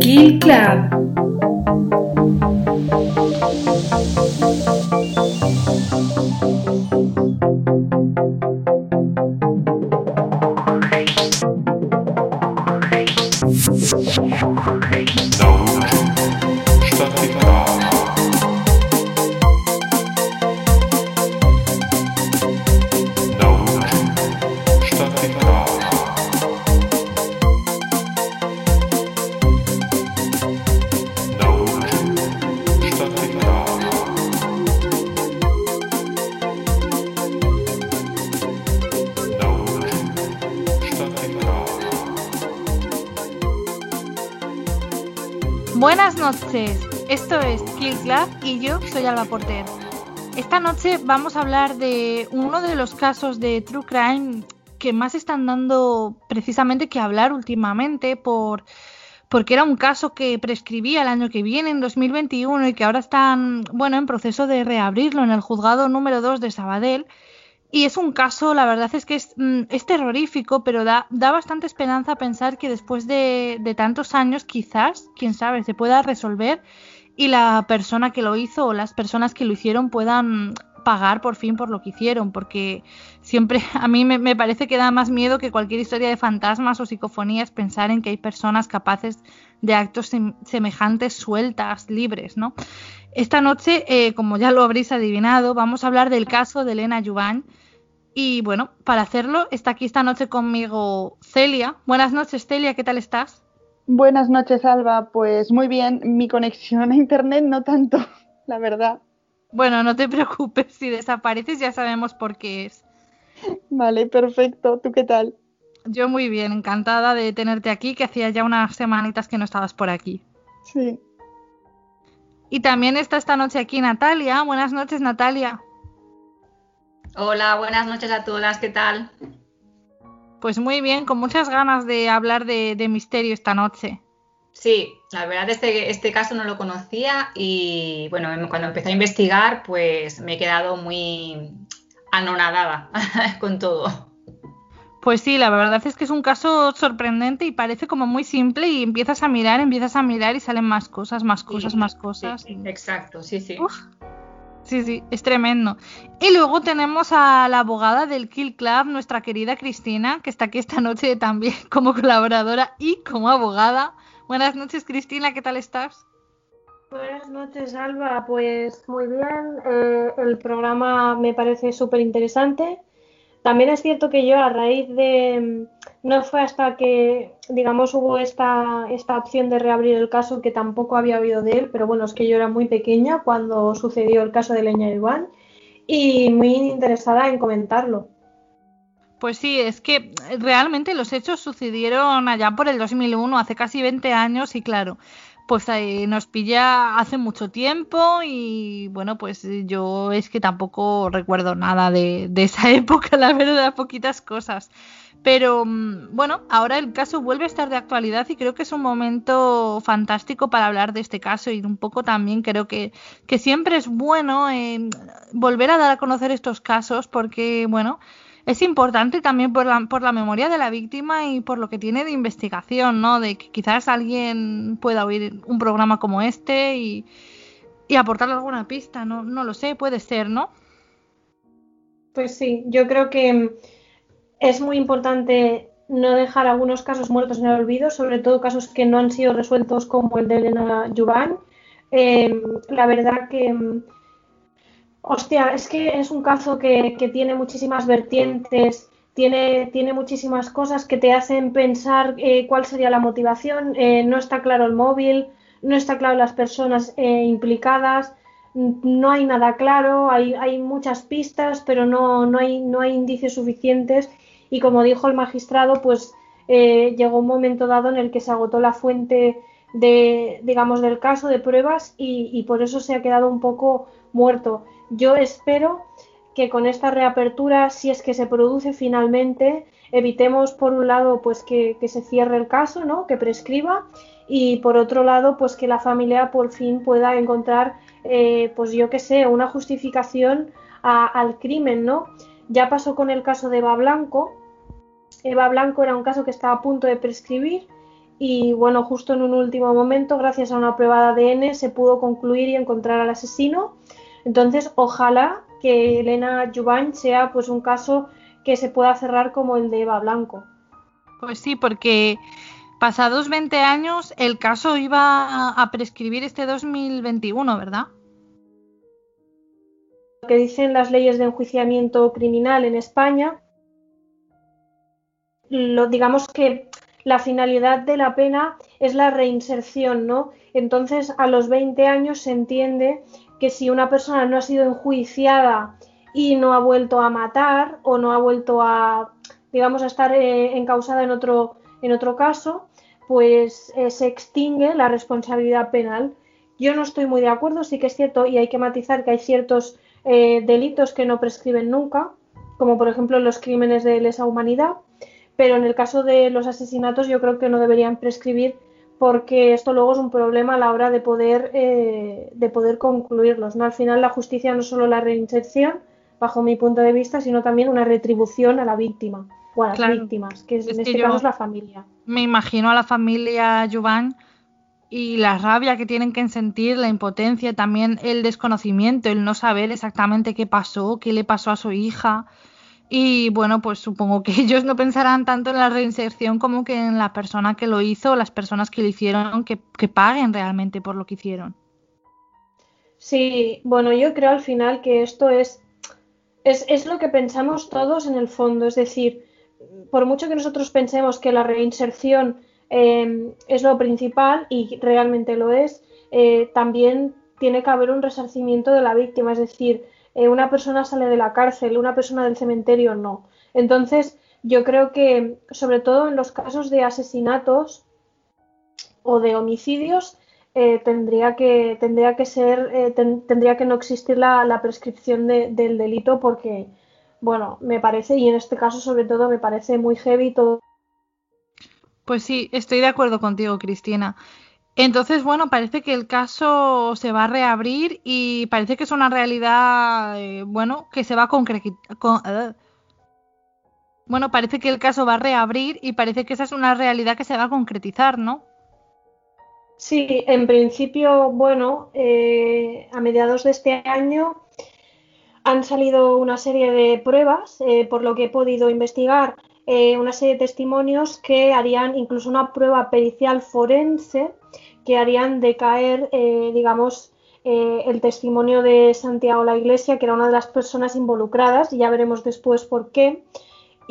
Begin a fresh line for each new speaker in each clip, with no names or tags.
Kill Club.
Y yo soy Alba Porter. Esta noche vamos a hablar de uno de los casos de True Crime que más están dando precisamente que hablar últimamente por porque era un caso que prescribía el año que viene, en 2021, y que ahora están, bueno, en proceso de reabrirlo en el juzgado número 2 de Sabadell. Y es un caso, la verdad es que es, mm, es terrorífico, pero da, da, bastante esperanza pensar que después de, de, tantos años, quizás, quién sabe, se pueda resolver y la persona que lo hizo o las personas que lo hicieron puedan pagar por fin por lo que hicieron, porque siempre a mí me, me, parece que da más miedo que cualquier historia de fantasmas o psicofonías pensar en que hay personas capaces de actos sem semejantes sueltas, libres, ¿no? Esta noche, eh, como ya lo habréis adivinado, vamos a hablar del caso de Elena Yuvan. Y bueno, para hacerlo, está aquí esta noche conmigo Celia. Buenas noches, Celia, ¿qué tal estás?
Buenas noches, Alba. Pues muy bien, mi conexión a internet no tanto, la verdad.
Bueno, no te preocupes, si desapareces ya sabemos por qué es.
Vale, perfecto. ¿Tú qué tal?
Yo muy bien, encantada de tenerte aquí, que hacía ya unas semanitas que no estabas por aquí.
Sí.
Y también está esta noche aquí Natalia. Buenas noches, Natalia.
Hola, buenas noches a todas, ¿qué tal?
Pues muy bien, con muchas ganas de hablar de, de misterio esta noche.
Sí, la verdad este, este caso no lo conocía y bueno, cuando empecé a investigar pues me he quedado muy anonadada con todo.
Pues sí, la verdad es que es un caso sorprendente y parece como muy simple y empiezas a mirar, empiezas a mirar y salen más cosas, más cosas,
sí,
más cosas.
Sí, exacto, sí, sí.
Uf. Sí, sí, es tremendo. Y luego tenemos a la abogada del Kill Club, nuestra querida Cristina, que está aquí esta noche también como colaboradora y como abogada. Buenas noches, Cristina, ¿qué tal estás?
Buenas noches, Alba. Pues muy bien. Eh, el programa me parece súper interesante. También es cierto que yo a raíz de... No fue hasta que, digamos, hubo esta, esta opción de reabrir el caso que tampoco había oído de él, pero bueno, es que yo era muy pequeña cuando sucedió el caso de Leña Iván y muy interesada en comentarlo.
Pues sí, es que realmente los hechos sucedieron allá por el 2001, hace casi 20 años, y claro, pues eh, nos pilla hace mucho tiempo y bueno, pues yo es que tampoco recuerdo nada de, esa época, la verdad, poquitas cosas. Pero mm, bueno, ahora el caso vuelve a estar de actualidad y creo que es un momento fantástico para hablar de este caso y un poco también creo que, que siempre es bueno eh, volver a dar a conocer estos casos porque, bueno, es importante también por la, por la memoria de la víctima y por lo que tiene de investigación, ¿no? De que quizás alguien pueda oír un programa como este y, y aportarle alguna pista, no, no lo sé, puede ser, ¿no?
Pues sí, yo creo que es muy importante no dejar algunos casos muertos en el olvido, sobre todo casos que no han sido resueltos como el de Elena Juvan. Eh, la verdad que Hostia, es que es un caso que, tiene muchísimas vertientes, tiene, tiene, muchísimas cosas que te hacen pensar eh, cuál sería la motivación. Eh, no está claro el móvil, no está claro las personas eh, implicadas, no hay nada claro, hay, hay muchas pistas, pero no, no, hay, no hay indicios suficientes. Y como dijo el magistrado, pues llegó un momento dado en el que se agotó la fuente de, digamos, del caso de pruebas y, y por eso se ha quedado un poco muerto. Yo espero que con esta reapertura, si es que se produce finalmente, evitemos por un lado pues que, se cierre el caso, ¿no? que prescriba y por otro lado pues que la familia por fin pueda encontrar eh, pues yo que sé una justificación a, al crimen, ¿no? Ya pasó con el caso de Eva Blanco. Eva Blanco era un caso que estaba a punto de prescribir y bueno, justo en un último momento, gracias a una prueba de ADN, se pudo concluir y encontrar al asesino. Entonces, ojalá que Elena Jubain sea pues un caso que se pueda cerrar como el de Eva Blanco.
Pues sí, porque pasados 20 años el caso iba a prescribir este 2021, ¿verdad?
Lo que dicen las leyes de enjuiciamiento criminal en España, lo, digamos que la finalidad de la pena es la reinserción, ¿no? Entonces, a los 20 años se entiende que si una persona no ha sido enjuiciada y no ha vuelto a matar o no ha vuelto a, digamos, a estar eh, encausada en otro, en otro caso, pues eh, se extingue la responsabilidad penal. Yo no estoy muy de acuerdo, sí que es cierto, y hay que matizar que hay ciertos eh, delitos que no prescriben nunca, como por ejemplo los crímenes de lesa humanidad, pero en el caso de los asesinatos yo creo que no deberían prescribir porque esto luego es un problema a la hora de poder, de poder concluirlos. ¿no? Al final la justicia no es solo la reinserción, bajo mi punto de vista, sino también una retribución a la víctima o a las víctimas, que en este caso es la familia.
Me imagino a la familia Jovan y la rabia que tienen que sentir, la impotencia, también el desconocimiento, el no saber exactamente qué pasó, qué le pasó a su hija. Y bueno, pues supongo que ellos no pensarán tanto en la reinserción como que en la persona que lo hizo, las personas que lo hicieron, que, que paguen realmente por lo que hicieron.
Sí, bueno, yo creo al final que esto es es, lo que pensamos todos en el fondo, es decir, por mucho que nosotros pensemos que la reinserción em, es lo principal y realmente lo es, eh, también tiene que haber un resarcimiento de la víctima, es decir, eh, una persona sale de la cárcel, una persona del cementerio no. Entonces, yo creo que, sobre todo en los casos de asesinatos o de homicidios, eh, tendría que tendría que ser eh, tendría que no existir la, prescripción del delito porque bueno me parece y en este caso sobre todo me parece muy heavy todo
pues sí estoy de acuerdo contigo Cristina entonces bueno parece que el caso se va a reabrir y parece que es una realidad eh, bueno que se va a concretar bueno parece que el caso va a reabrir y parece que esa es una realidad que se va a concretizar no
Sí, en principio, bueno, eh, a mediados de este año han salido una serie de pruebas, eh, por lo que he podido investigar, eh, una serie de testimonios que harían incluso una prueba pericial forense que harían decaer, digamos, el testimonio de Santiago la Iglesia, que era una de las personas involucradas, y ya veremos después por qué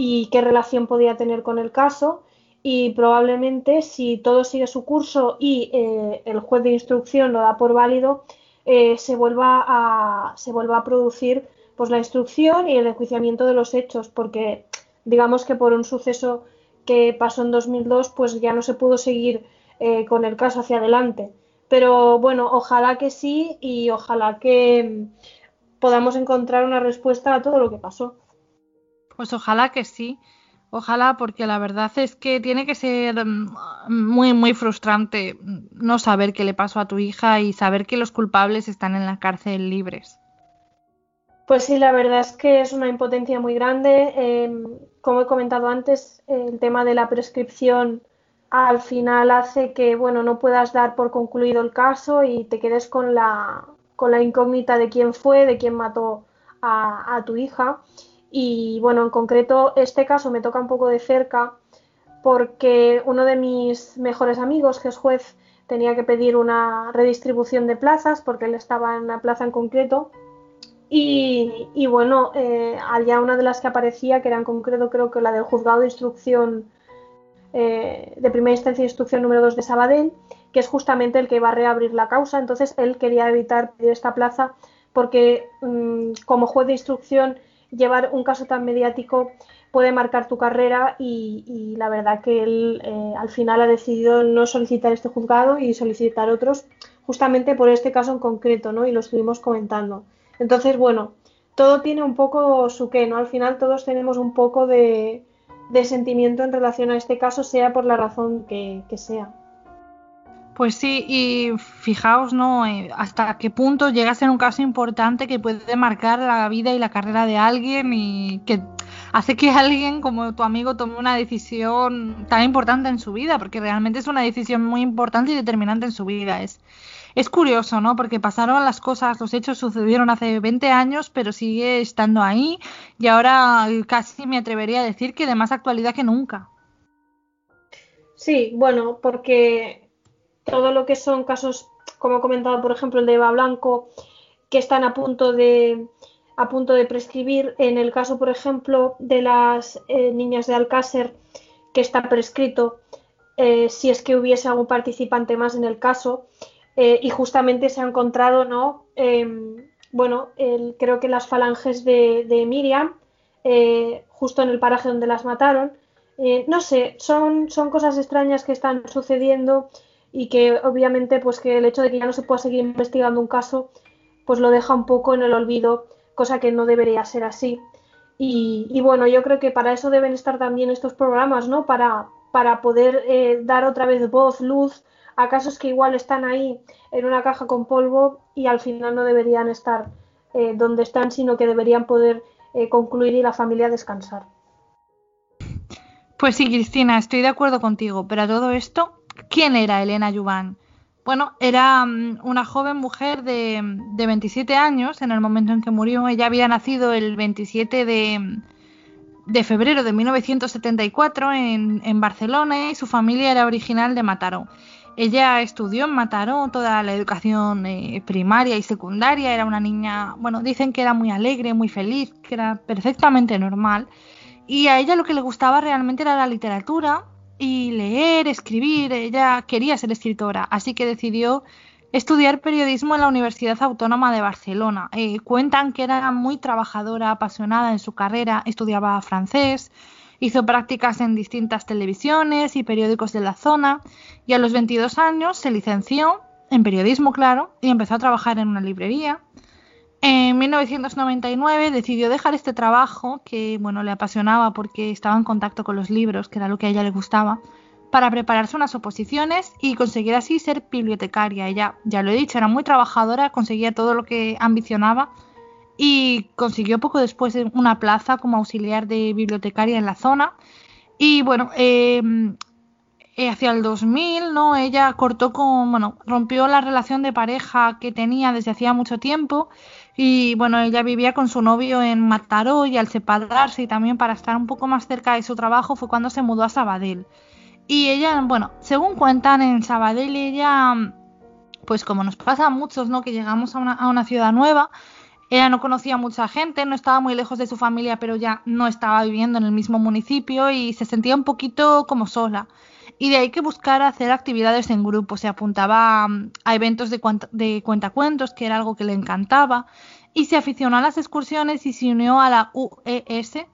y qué relación podía tener con el caso. Y probablemente si todo sigue su curso y eh, el juez de instrucción lo da por válido, eh, se, vuelva a, se vuelva a producir pues, la instrucción y el enjuiciamiento de los hechos, porque digamos que por un suceso que pasó en 2002, pues ya no se pudo seguir eh, con el caso hacia adelante. Pero bueno, ojalá que sí y ojalá que mm, podamos encontrar una respuesta a todo lo que pasó.
Pues ojalá que sí. Ojalá, porque la verdad es que tiene que ser mm, muy, muy frustrante no saber qué le pasó a tu hija y saber que los culpables están en la cárcel libres.
Pues sí, la verdad es que es una impotencia muy grande. Em, como he comentado antes, el tema de la prescripción al final hace que bueno, no puedas dar por concluido el caso y te quedes con la, con la incógnita de quién fue, de quién mató a, tu hija. Y bueno, en concreto este caso me toca un poco de cerca porque uno de mis mejores amigos, que es juez, tenía que pedir una redistribución de plazas porque él estaba en una plaza en concreto. Y, bueno, eh, había una de las que aparecía, que era en concreto creo que la del juzgado de instrucción eh, de primera instancia instrucción número 2 de Sabadell, que es justamente el que va a reabrir la causa. Entonces él quería evitar pedir esta plaza porque mm, como juez de instrucción llevar un caso tan mediático puede marcar tu carrera y, la verdad que él eh, al final ha decidido no solicitar este juzgado y solicitar otros justamente por este caso en concreto, ¿no? Y lo estuvimos comentando. Entonces, bueno, todo tiene un poco su qué, ¿no? Al final todos tenemos un poco de, sentimiento en relación a este caso, sea por la razón que sea.
Pues sí, y fijaos, ¿no? Eh, hasta qué punto llega a ser un caso importante que puede marcar la vida y la carrera de alguien y que hace que alguien como tu amigo tome una decisión tan importante en su vida, porque realmente es una decisión muy importante y determinante en su vida. Es, es curioso, ¿no? Porque pasaron las cosas, los hechos sucedieron hace 20 años, pero sigue estando ahí y ahora casi me atrevería a decir que de más actualidad que nunca.
Sí, bueno, porque todo lo que son casos, como he comentado, por ejemplo, el de Eva Blanco, que están a punto de a punto de prescribir. En el caso, por ejemplo, de las eh, niñas de Alcácer, que está prescrito, eh, si es que hubiese algún participante más en el caso, eh, y justamente se ha encontrado, ¿no? Em, bueno, creo que las falanges de, de Miriam, justo en el paraje donde las mataron. no sé, son, son cosas extrañas que están sucediendo y que obviamente pues que el hecho de que ya no se pueda seguir investigando un caso pues lo deja un poco en el olvido cosa que no debería ser así. Y, bueno, yo creo que para eso deben estar también estos programas, ¿no? Para, para poder eh, dar otra vez voz, luz a casos que igual están ahí en una caja con polvo y al final no deberían estar eh, donde están, sino que deberían poder eh, concluir y la familia descansar.
Pues sí, Cristina, estoy de acuerdo contigo, pero a todo esto, ¿quién era Elena Yuvan? Bueno, era mm, una joven mujer de, 27 años en el momento en que murió. Ella había nacido el 27 de, febrero de 1974 en, en, Barcelona y su familia era original de Mataró. Ella estudió en Mataró toda la educación eh, primaria y secundaria. Era una niña, bueno, dicen que era muy alegre, muy feliz, que era perfectamente normal. Y a ella lo que le gustaba realmente era la literatura y leer, escribir. Ella quería ser escritora, así que decidió estudiar periodismo en la Universidad Autónoma de Barcelona. Eh, cuentan que era muy trabajadora, apasionada en su carrera, estudiaba francés, hizo prácticas en distintas televisiones y periódicos de la zona y a los 22 años se licenció en periodismo, claro, y empezó a trabajar en una librería. En 1999 decidió dejar este trabajo que bueno le apasionaba porque estaba en contacto con los libros, que era lo que a ella le gustaba, para prepararse unas oposiciones y conseguir así ser bibliotecaria. Ella, ya lo he dicho, era muy trabajadora, conseguía todo lo que ambicionaba y consiguió poco después una plaza como auxiliar de bibliotecaria en la zona. Y bueno, em, eh, hacia el 2000, ¿no? Ella cortó con, bueno, rompió la relación de pareja que tenía desde hacía mucho tiempo y bueno, ella vivía con su novio en Mataró y al separarse y también para estar un poco más cerca de su trabajo fue cuando se mudó a Sabadell. Y ella, bueno, según cuentan en Sabadell, ella, pues como nos pasa a muchos, ¿no? Que llegamos a una, a una ciudad nueva, ella no conocía a mucha gente, no estaba muy lejos de su familia, pero ya no estaba viviendo en el mismo municipio y se sentía un poquito como sola. Y de ahí que buscar hacer actividades en grupo. Se apuntaba mm, a eventos de, de cuentacuentos, que era algo que le encantaba, y se aficionó a las excursiones y se unió a la UES,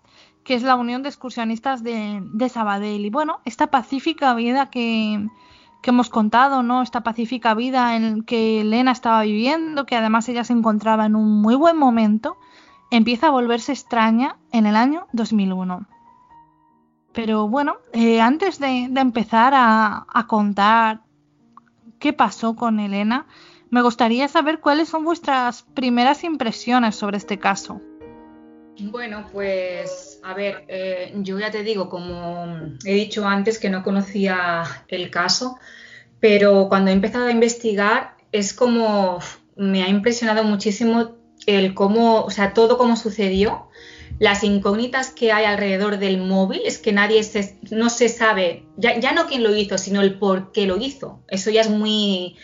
que es la Unión de Excursionistas de, de Sabadell. Y bueno, esta pacífica vida que, que hemos contado, ¿no? Esta pacífica vida en que Elena estaba viviendo, que además ella se encontraba en un muy buen momento, empieza a volverse extraña en el año 2001. Pero bueno, eh, antes de, empezar a, contar qué pasó con Elena, me gustaría saber cuáles son vuestras primeras impresiones sobre este caso.
Bueno, pues a ver, eh, yo ya te digo, como he dicho antes, que no conocía el caso, pero cuando he empezado a investigar es como me ha impresionado muchísimo el cómo, o sea, todo cómo sucedió las incógnitas que hay alrededor del móvil es que nadie se, no se sabe, ya, no quién lo hizo, sino el por qué lo hizo. Eso ya es muy,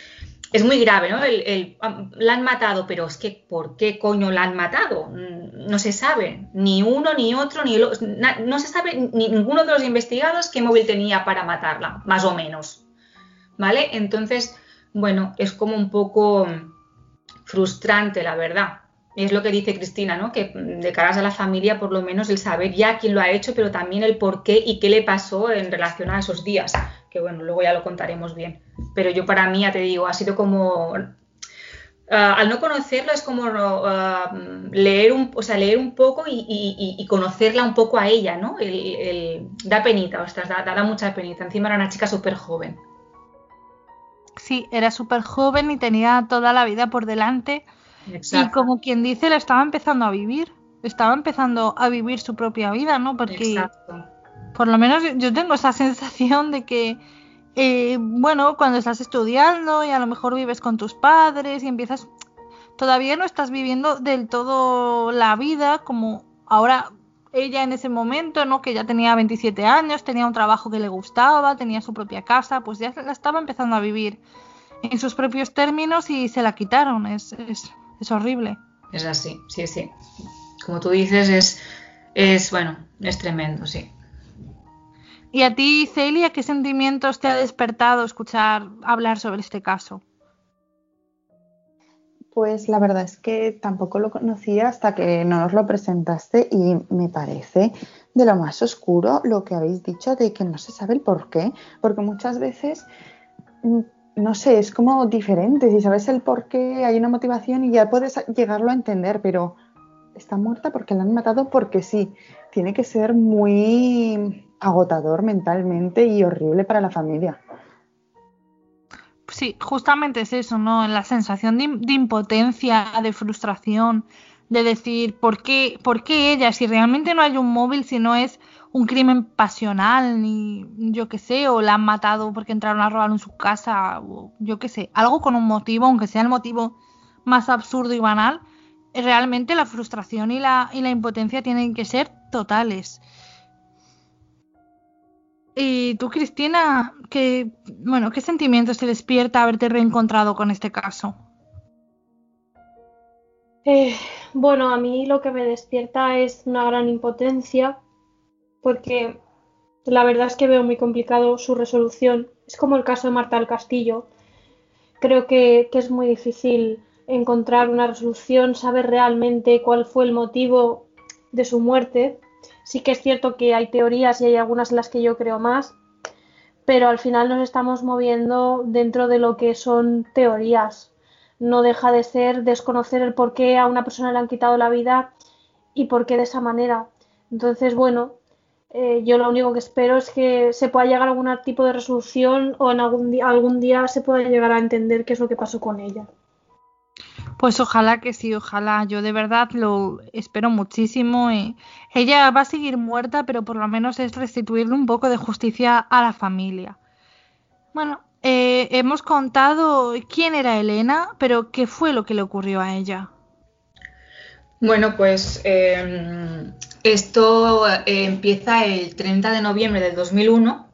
es muy grave, ¿no? El, la han matado, pero es que ¿por qué coño la han matado? Mm, no se sabe, ni uno, ni otro, ni no se sabe ni ninguno de los investigados qué móvil tenía para matarla, más o menos. ¿Vale? Entonces, bueno, es como un poco frustrante, la verdad es lo que dice Cristina, ¿no? Que de caras a la familia, por lo menos el saber ya quién lo ha hecho, pero también el por qué y qué le pasó en relación a esos días, que bueno, luego ya lo contaremos bien. Pero yo para mí, ya te digo, ha sido como... Ah, al no conocerlo es como ah, leer, un, o sea, leer un poco y, conocerla un poco a ella, ¿no? El, da penita, ostras, da, da, mucha penita. Encima era una chica súper joven.
Sí, era súper joven y tenía toda la vida por delante y como quien dice, la estaba empezando a vivir. estaba empezando a vivir su propia vida, ¿no? Porque por lo menos yo tengo esa sensación de que, eh, bueno, cuando estás estudiando y a lo mejor vives con tus padres y empiezas, todavía no estás viviendo del todo la vida como ahora ella en ese momento, ¿no? Que ya tenía 27 años, tenía un trabajo que le gustaba, tenía su propia casa, pues ya la estaba empezando a vivir en sus propios términos y se la quitaron. Es, es, es horrible.
Es así, sí, sí. Como tú dices, es, es, bueno, es tremendo, sí.
¿Y a ti, Celia, qué sentimientos te ha despertado escuchar hablar sobre este caso?
Pues la verdad es que tampoco lo conocía hasta que no nos lo presentaste y me parece de lo más oscuro lo que habéis dicho de que no se sabe el por qué, porque muchas veces, mm, no sé, es como diferente, si sabes el por qué hay una motivación y ya puedes llegarlo a entender, pero está muerta porque la han matado porque sí, tiene que ser muy agotador mentalmente y horrible para la familia.
Sí, justamente es eso, ¿no? La sensación de, impotencia, de frustración, de decir, ¿por qué, ¿por qué ella? Si realmente no hay un móvil, si no es un crimen pasional, ni yo qué sé, o la han matado porque entraron a robar en su casa, o yo qué sé, algo con un motivo, aunque sea el motivo más absurdo y banal, realmente la frustración y la, y la impotencia tienen que ser totales. Y tú, Cristina, ¿qué, bueno, ¿qué sentimientos te despierta haberte reencontrado con este caso?
Eh, bueno, a mí lo que me despierta es una gran impotencia, porque la verdad es que veo muy complicado su resolución. Es como el caso de Marta del Castillo. Creo que, que es muy difícil encontrar una resolución, saber realmente cuál fue el motivo de su muerte Sí que es cierto que hay teorías y hay algunas en las que yo creo más, pero al final nos estamos moviendo dentro de lo que son teorías. No deja de ser desconocer el por qué a una persona le han quitado la vida y por qué de esa manera. Entonces, bueno, eh, yo lo único que espero es que se pueda llegar a algún tipo de resolución o en algún, algún día se pueda llegar a entender qué es lo que pasó con ella.
Pues ojalá que sí, ojalá. Yo de verdad lo espero muchísimo. Y ella va a seguir muerta, pero por lo menos es restituirle un poco de justicia a la familia. Bueno, eh, hemos contado quién era Elena, pero qué fue lo que le ocurrió a ella.
Bueno, pues em, esto eh, empieza el 30 de noviembre del 2001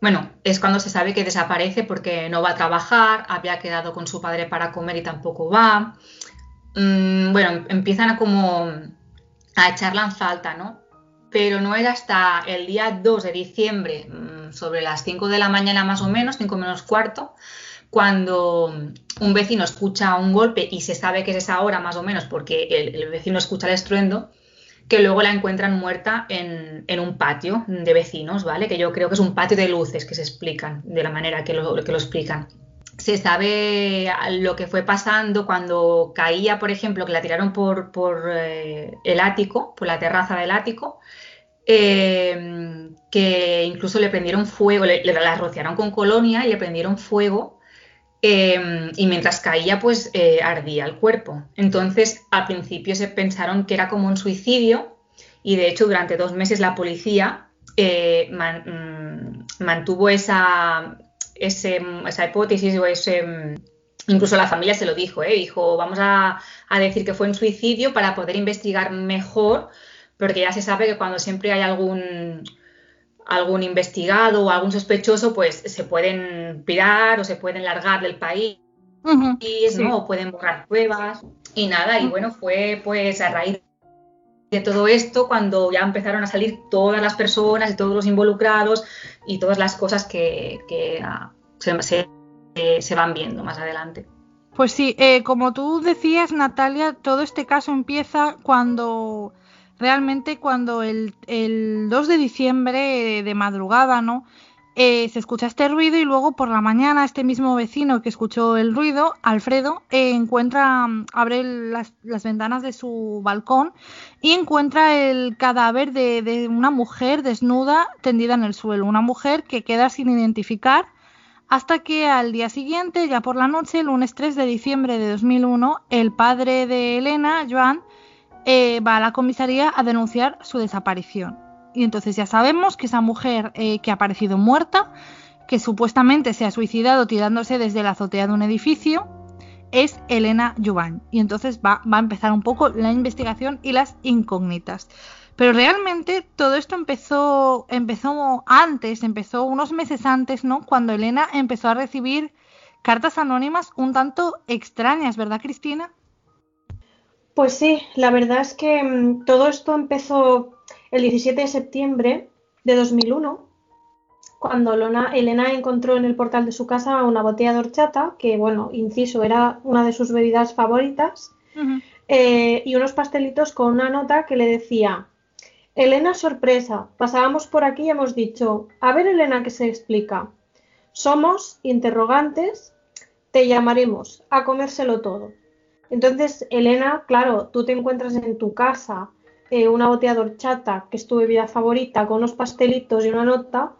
bueno, es cuando se sabe que desaparece porque no va a trabajar, había quedado con su padre para comer y tampoco va. Mm, bueno, empiezan a como a echarla en falta, ¿no? Pero no era hasta el día 2 de diciembre, mm, sobre las 5 de la mañana más o menos, 5 menos cuarto, cuando un vecino escucha un golpe y se sabe que es esa hora más o menos porque el vecino escucha el estruendo, que luego la encuentran muerta en, un patio de vecinos, ¿vale? Que yo creo que es un patio de luces que se explican de la manera que lo, que lo explican. Se sabe lo que fue pasando cuando caía, por ejemplo, que la tiraron por, por eh, el ático, por la terraza del ático, eh, que incluso le prendieron fuego, le, la rociaron con colonia y le prendieron fuego Em, y mientras caía, pues eh, ardía el cuerpo. Entonces, al principio se pensaron que era como un suicidio y de hecho durante dos meses la policía eh, mm, mantuvo esa, esa hipótesis o ese... Mm, incluso la familia se lo dijo, ¿eh? dijo, vamos a, a decir que fue un suicidio para poder investigar mejor, porque ya se sabe que cuando siempre hay algún algún investigado o algún sospechoso, pues se pueden pirar o se pueden largar del país, ¿no? O pueden borrar pruebas y nada. Y bueno, fue pues a raíz de todo esto cuando ya empezaron a salir todas las personas y todos los involucrados y todas las cosas que, ah, se, van viendo más adelante.
Pues sí, eh, como tú decías, Natalia, todo este caso empieza cuando realmente cuando el, 2 de diciembre de madrugada, ¿no? Eh, se escucha este ruido y luego por la mañana este mismo vecino que escuchó el ruido, Alfredo, eh, encuentra, abre las, ventanas de su balcón y encuentra el cadáver de, de, una mujer desnuda tendida en el suelo, una mujer que queda sin identificar hasta que al día siguiente, ya por la noche, el lunes 3 de diciembre de 2001, el padre de Elena, Joan, eh, va a la comisaría a denunciar su desaparición. Y entonces ya sabemos que esa mujer eh, que ha aparecido muerta, que supuestamente se ha suicidado tirándose desde la azotea de un edificio, es Elena Juvan. Y entonces va, va a empezar un poco la investigación y las incógnitas. Pero realmente todo esto empezó, empezó antes, empezó unos meses antes, ¿no? Cuando Elena empezó a recibir cartas anónimas un tanto extrañas, ¿verdad, Cristina?
Pues sí, la verdad es que mm, todo esto empezó el 17 de septiembre de 2001, cuando Elena encontró en el portal de su casa una botella de horchata, que, bueno, inciso, era una de sus bebidas favoritas, eh, y unos pastelitos con una nota que le decía, Elena sorpresa, pasábamos por aquí y hemos dicho, a ver Elena que se explica. Somos interrogantes, te llamaremos a comérselo todo. Entonces, Elena, claro, tú te encuentras en tu casa eh, una botella de horchata, que es tu bebida favorita, con unos pastelitos y una nota,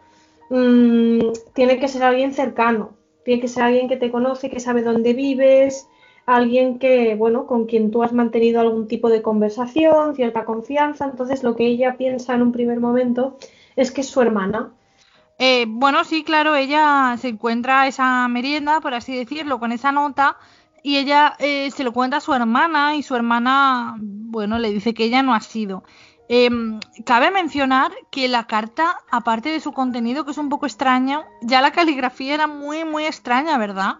mm, tiene que ser alguien cercano, tiene que ser alguien que te conoce, que sabe dónde vives, alguien que, bueno, con quien tú has mantenido algún tipo de conversación, cierta confianza. Entonces, lo que ella piensa en un primer momento es que es su hermana.
Eh, bueno, sí, claro, ella se encuentra esa merienda, por así decirlo, con esa nota y ella eh, se lo cuenta a su hermana y su hermana, bueno, le dice que ella no ha sido. Em, cabe mencionar que la carta, aparte de su contenido, que es un poco extraño, ya la caligrafía era muy, muy extraña, ¿verdad?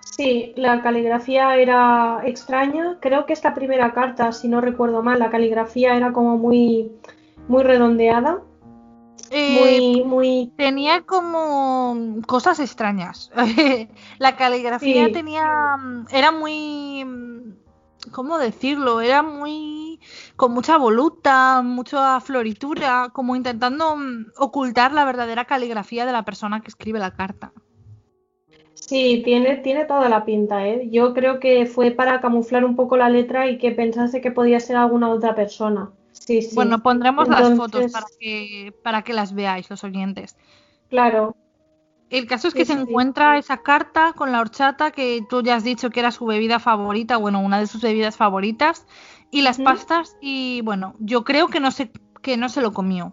Sí, la caligrafía era extraña. Creo que esta primera carta, si no recuerdo mal, la caligrafía era como muy, muy redondeada.
Eh, muy, muy... Tenía como cosas extrañas. la caligrafía tenía. Era muy. ¿Cómo decirlo? Era muy. con mucha voluta, mucha floritura, como intentando mm, ocultar la verdadera caligrafía de la persona que escribe la carta.
Sí, tiene, tiene toda la pinta, ¿eh? Yo creo que fue para camuflar un poco la letra y que pensase que podía ser alguna otra persona. Sí, sí.
Bueno, pondremos las fotos para que, para que las veáis, los oyentes.
Claro.
El caso es que se encuentra esa carta con la horchata que tú ya has dicho que era su bebida favorita, bueno, una de sus bebidas favoritas, y las pastas, y bueno, yo creo que no se, que no se lo comió.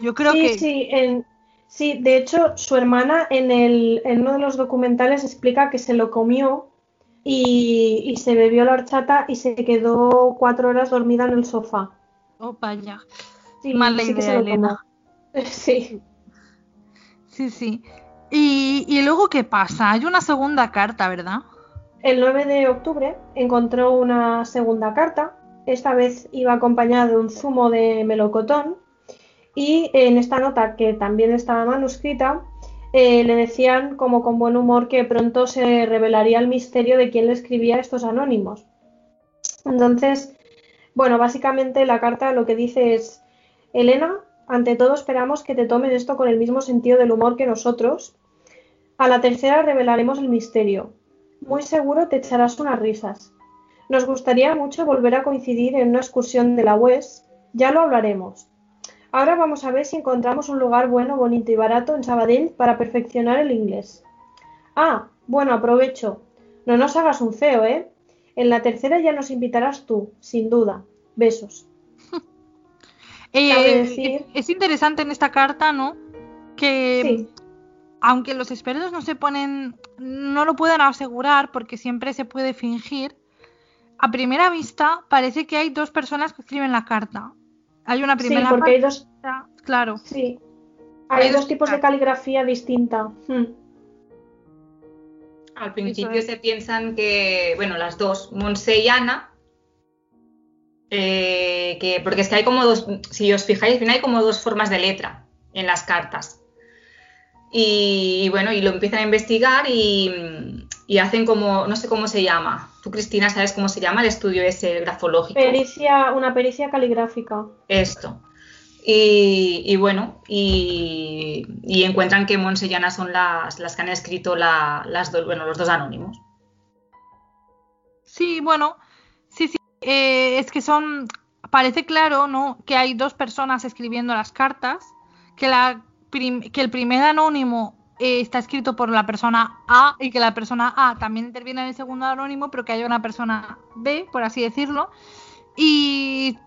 Yo creo
sí,
que.
Sí, en, Sí, de hecho, su hermana en, el, en uno de los documentales explica que se lo comió y, se bebió la horchata y se quedó cuatro horas dormida en el sofá.
Oh, vaya. Sí, Mala idea, Elena.
Sí.
Sí, sí. ¿Y, ¿Y luego qué pasa? Hay una segunda carta, ¿verdad?
El 9 de octubre encontró una segunda carta. Esta vez iba acompañada de un zumo de melocotón y en esta nota, que también estaba manuscrita, eh, le decían como con buen humor que pronto se revelaría el misterio de quién le escribía estos anónimos. Entonces, bueno, básicamente la carta lo que dice es, Elena, ante todo esperamos que te tomen esto con el mismo sentido del humor que nosotros. A la tercera revelaremos el misterio. Muy seguro te echarás unas risas. Nos gustaría mucho volver a coincidir en una excursión de la UES. Ya lo hablaremos. Ahora vamos a ver si encontramos un lugar bueno, bonito y barato en Sabadell para perfeccionar el inglés. Ah, bueno, aprovecho. No nos hagas un feo, ¿eh? En la tercera ya nos invitarás tú, sin duda. Besos.
Eh, es interesante en esta carta, ¿no? Que aunque los expertos no se ponen, no lo pueden asegurar porque siempre se puede fingir, a primera vista parece que hay dos personas que escriben la carta. Hay una primera
sí, porque hay dos.
Claro.
Sí. Hay, dos, tipos de caligrafía distinta. Hmm.
Al principio se piensan que, bueno, las dos, Monse y Ana, eh, que, porque es que hay como dos, si os fijáis bien, hay como dos formas de letra en las cartas. Y, bueno, y lo empiezan a investigar y, y, hacen como, no sé cómo se llama. Tú, Cristina, ¿sabes cómo se llama el estudio ese grafológico?
Pericia, una pericia caligráfica.
Esto. Y, bueno, y, encuentran que Monsellana son las, las que han escrito las bueno, los dos anónimos.
Sí, bueno, sí, sí, eh, es que son, parece claro, ¿no? Que hay dos personas escribiendo las cartas, que, la, que el primer anónimo eh, está escrito por la persona A y que la persona A también interviene en el segundo anónimo, pero que hay una persona B, por así decirlo, Y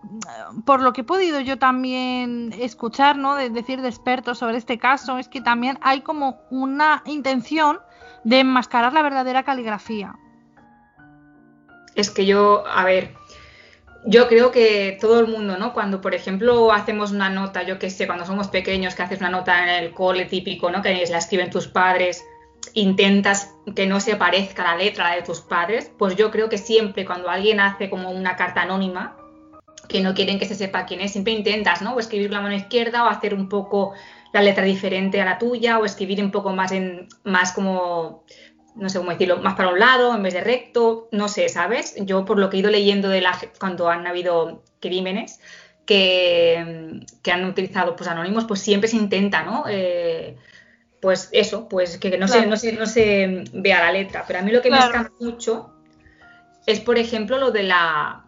por lo que he podido yo también escuchar, ¿no? De decir de expertos sobre este caso, es que también hay como una intención de enmascarar la verdadera caligrafía.
Es que yo, a ver, yo creo que todo el mundo, ¿no? Cuando, por ejemplo, hacemos una nota, yo qué sé, cuando somos pequeños, que haces una nota en el cole típico, ¿no? Que la escriben tus padres, intentas que no se parezca la letra de tus padres, pues yo creo que siempre cuando alguien hace como una carta anónima, que no quieren que se sepa quién es, siempre intentas, ¿no? O escribir la mano izquierda o hacer un poco la letra diferente a la tuya o escribir un poco más en más como no sé cómo decirlo, más para un lado en vez de recto, no sé, ¿sabes? Yo por lo que he ido leyendo de la cuando han habido crímenes que, que han utilizado pues anónimos, pues siempre se intenta, ¿no? Eh, pues eso, pues que no, se, no, se, no se vea la letra. Pero a mí lo que me escapa mucho es, por ejemplo, lo de la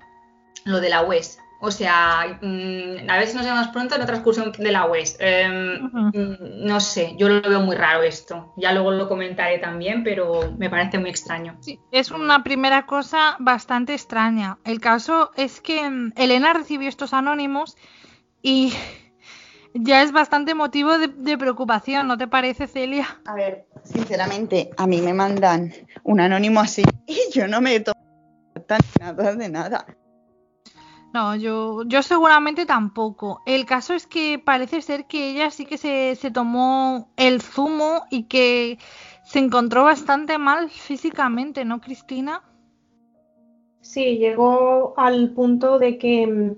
lo de la UES. O sea, mm, a ver si nos vemos pronto en otra excursión de la UES. Em, mm, no sé, yo lo veo muy raro esto. Ya luego lo comentaré también, pero me parece muy extraño.
Sí, es una primera cosa bastante extraña. El caso es que mm, Elena recibió estos anónimos y ya es bastante motivo de, preocupación, ¿no te parece, Celia?
A ver, sinceramente, a mí me mandan un anónimo así y yo no me tomo nada de nada.
No, yo, yo seguramente tampoco. El caso es que parece ser que ella sí que se, se tomó el zumo y que se encontró bastante mal físicamente, ¿no, Cristina?
Sí, llegó al punto de que mm,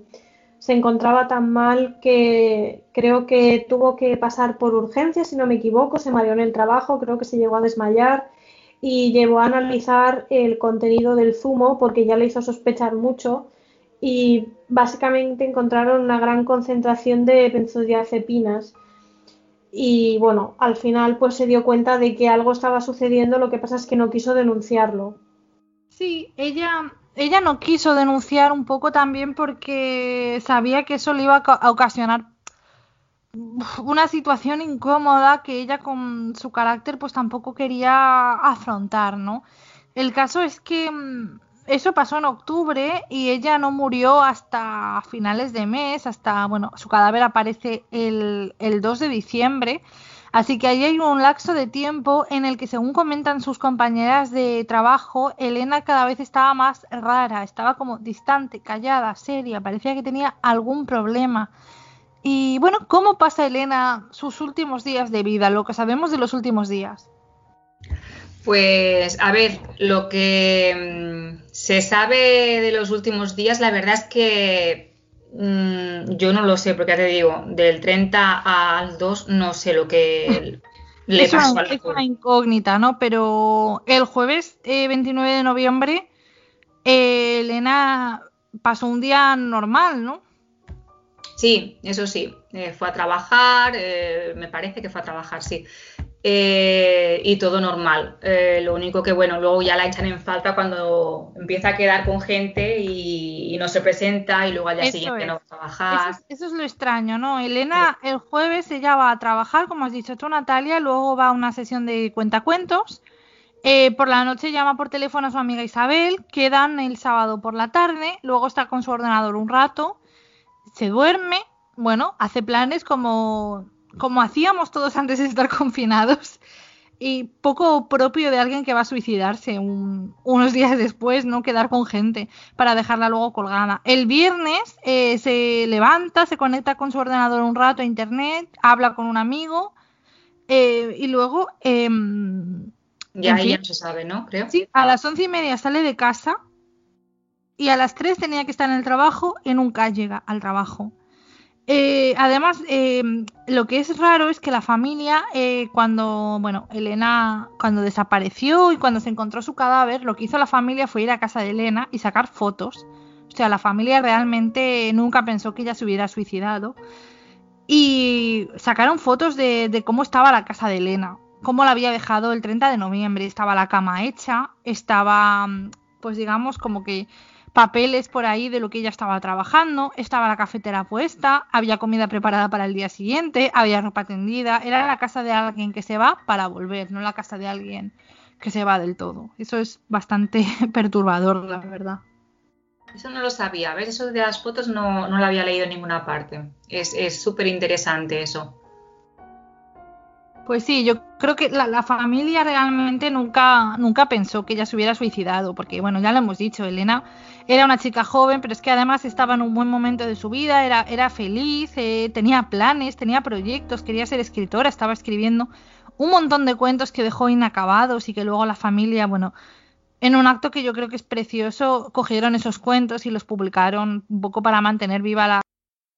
se encontraba tan mal que creo que tuvo que pasar por urgencias, si no me equivoco, se mareó en el trabajo, creo que se llegó a desmayar y llevó a analizar el contenido del zumo porque ya le hizo sospechar mucho y básicamente encontraron una gran concentración de benzodiazepinas y bueno, al final pues se dio cuenta de que algo estaba sucediendo, lo que pasa es que no quiso denunciarlo.
Sí, ella ella no quiso denunciar un poco también porque sabía que eso le iba a ocasionar una situación incómoda que ella con su carácter pues tampoco quería afrontar, ¿no? El caso es que mm, eso pasó en octubre y ella no murió hasta finales de mes, hasta, bueno, su cadáver aparece el, el 2 de diciembre Así que ahí hay un lapso de tiempo en el que, según comentan sus compañeras de trabajo, Elena cada vez estaba más rara, estaba como distante, callada, seria, parecía que tenía algún problema. Y bueno, ¿cómo pasa Elena sus últimos días de vida, lo que sabemos de los últimos días?
Pues a ver, lo que mm, se sabe de los últimos días, la verdad es que Mm, yo no lo sé, porque ya te digo, del 30 al 2 no sé lo que le pasó
Es una incógnita, ¿no? Pero el jueves 29 eh, de noviembre, eh, Elena pasó un día normal, ¿no?
Sí, eso sí. Eh, fue a trabajar, me parece que fue a trabajar, sí. Eh, y todo normal. Eh, lo único que, bueno, luego ya la echan en falta cuando empieza a quedar con gente y, no se presenta y luego al día siguiente no va a trabajar.
Eso es, lo extraño, ¿no? Elena el jueves ella va a trabajar, como has dicho tú, Natalia, luego va a una sesión de cuentacuentos. Eh, por la noche llama por teléfono a su amiga Isabel, quedan el sábado por la tarde, luego está con su ordenador un rato, se duerme, bueno, hace planes como como hacíamos todos antes de estar confinados y poco propio de alguien que va a suicidarse unos días después, no quedar con gente para dejarla luego colgada. El viernes eh, se levanta, se conecta con su ordenador un rato a internet, habla con un amigo eh, y luego...
Em, ya, ya se sabe, ¿no? Creo.
Sí, a las once y media sale de casa y a las tres tenía que estar en el trabajo y nunca llega al trabajo. Eh, además, eh, lo que es raro es que la familia, eh, cuando, bueno, Elena, cuando desapareció y cuando se encontró su cadáver, lo que hizo la familia fue ir a casa de Elena y sacar fotos. O sea, la familia realmente nunca pensó que ella se hubiera suicidado. Y sacaron fotos de, de cómo estaba la casa de Elena, cómo la había dejado el 30 de noviembre. Estaba la cama hecha, estaba, pues digamos, como que papeles por ahí de lo que ella estaba trabajando, estaba la cafetera puesta, había comida preparada para el día siguiente, había ropa tendida, era la casa de alguien que se va para volver, no la casa de alguien que se va del todo. Eso es bastante perturbador, la verdad.
Eso no lo sabía, ¿ves? Eso de las fotos no, no lo había leído en ninguna parte. Es súper interesante eso.
Pues sí, yo creo que la, familia realmente nunca, nunca pensó que ella se hubiera suicidado, porque bueno, ya lo hemos dicho, Elena era una chica joven, pero es que además estaba en un buen momento de su vida, era, era feliz, eh, tenía planes, tenía proyectos, quería ser escritora, estaba escribiendo un montón de cuentos que dejó inacabados y que luego la familia, bueno, en un acto que yo creo que es precioso, cogieron esos cuentos y los publicaron un poco para mantener viva la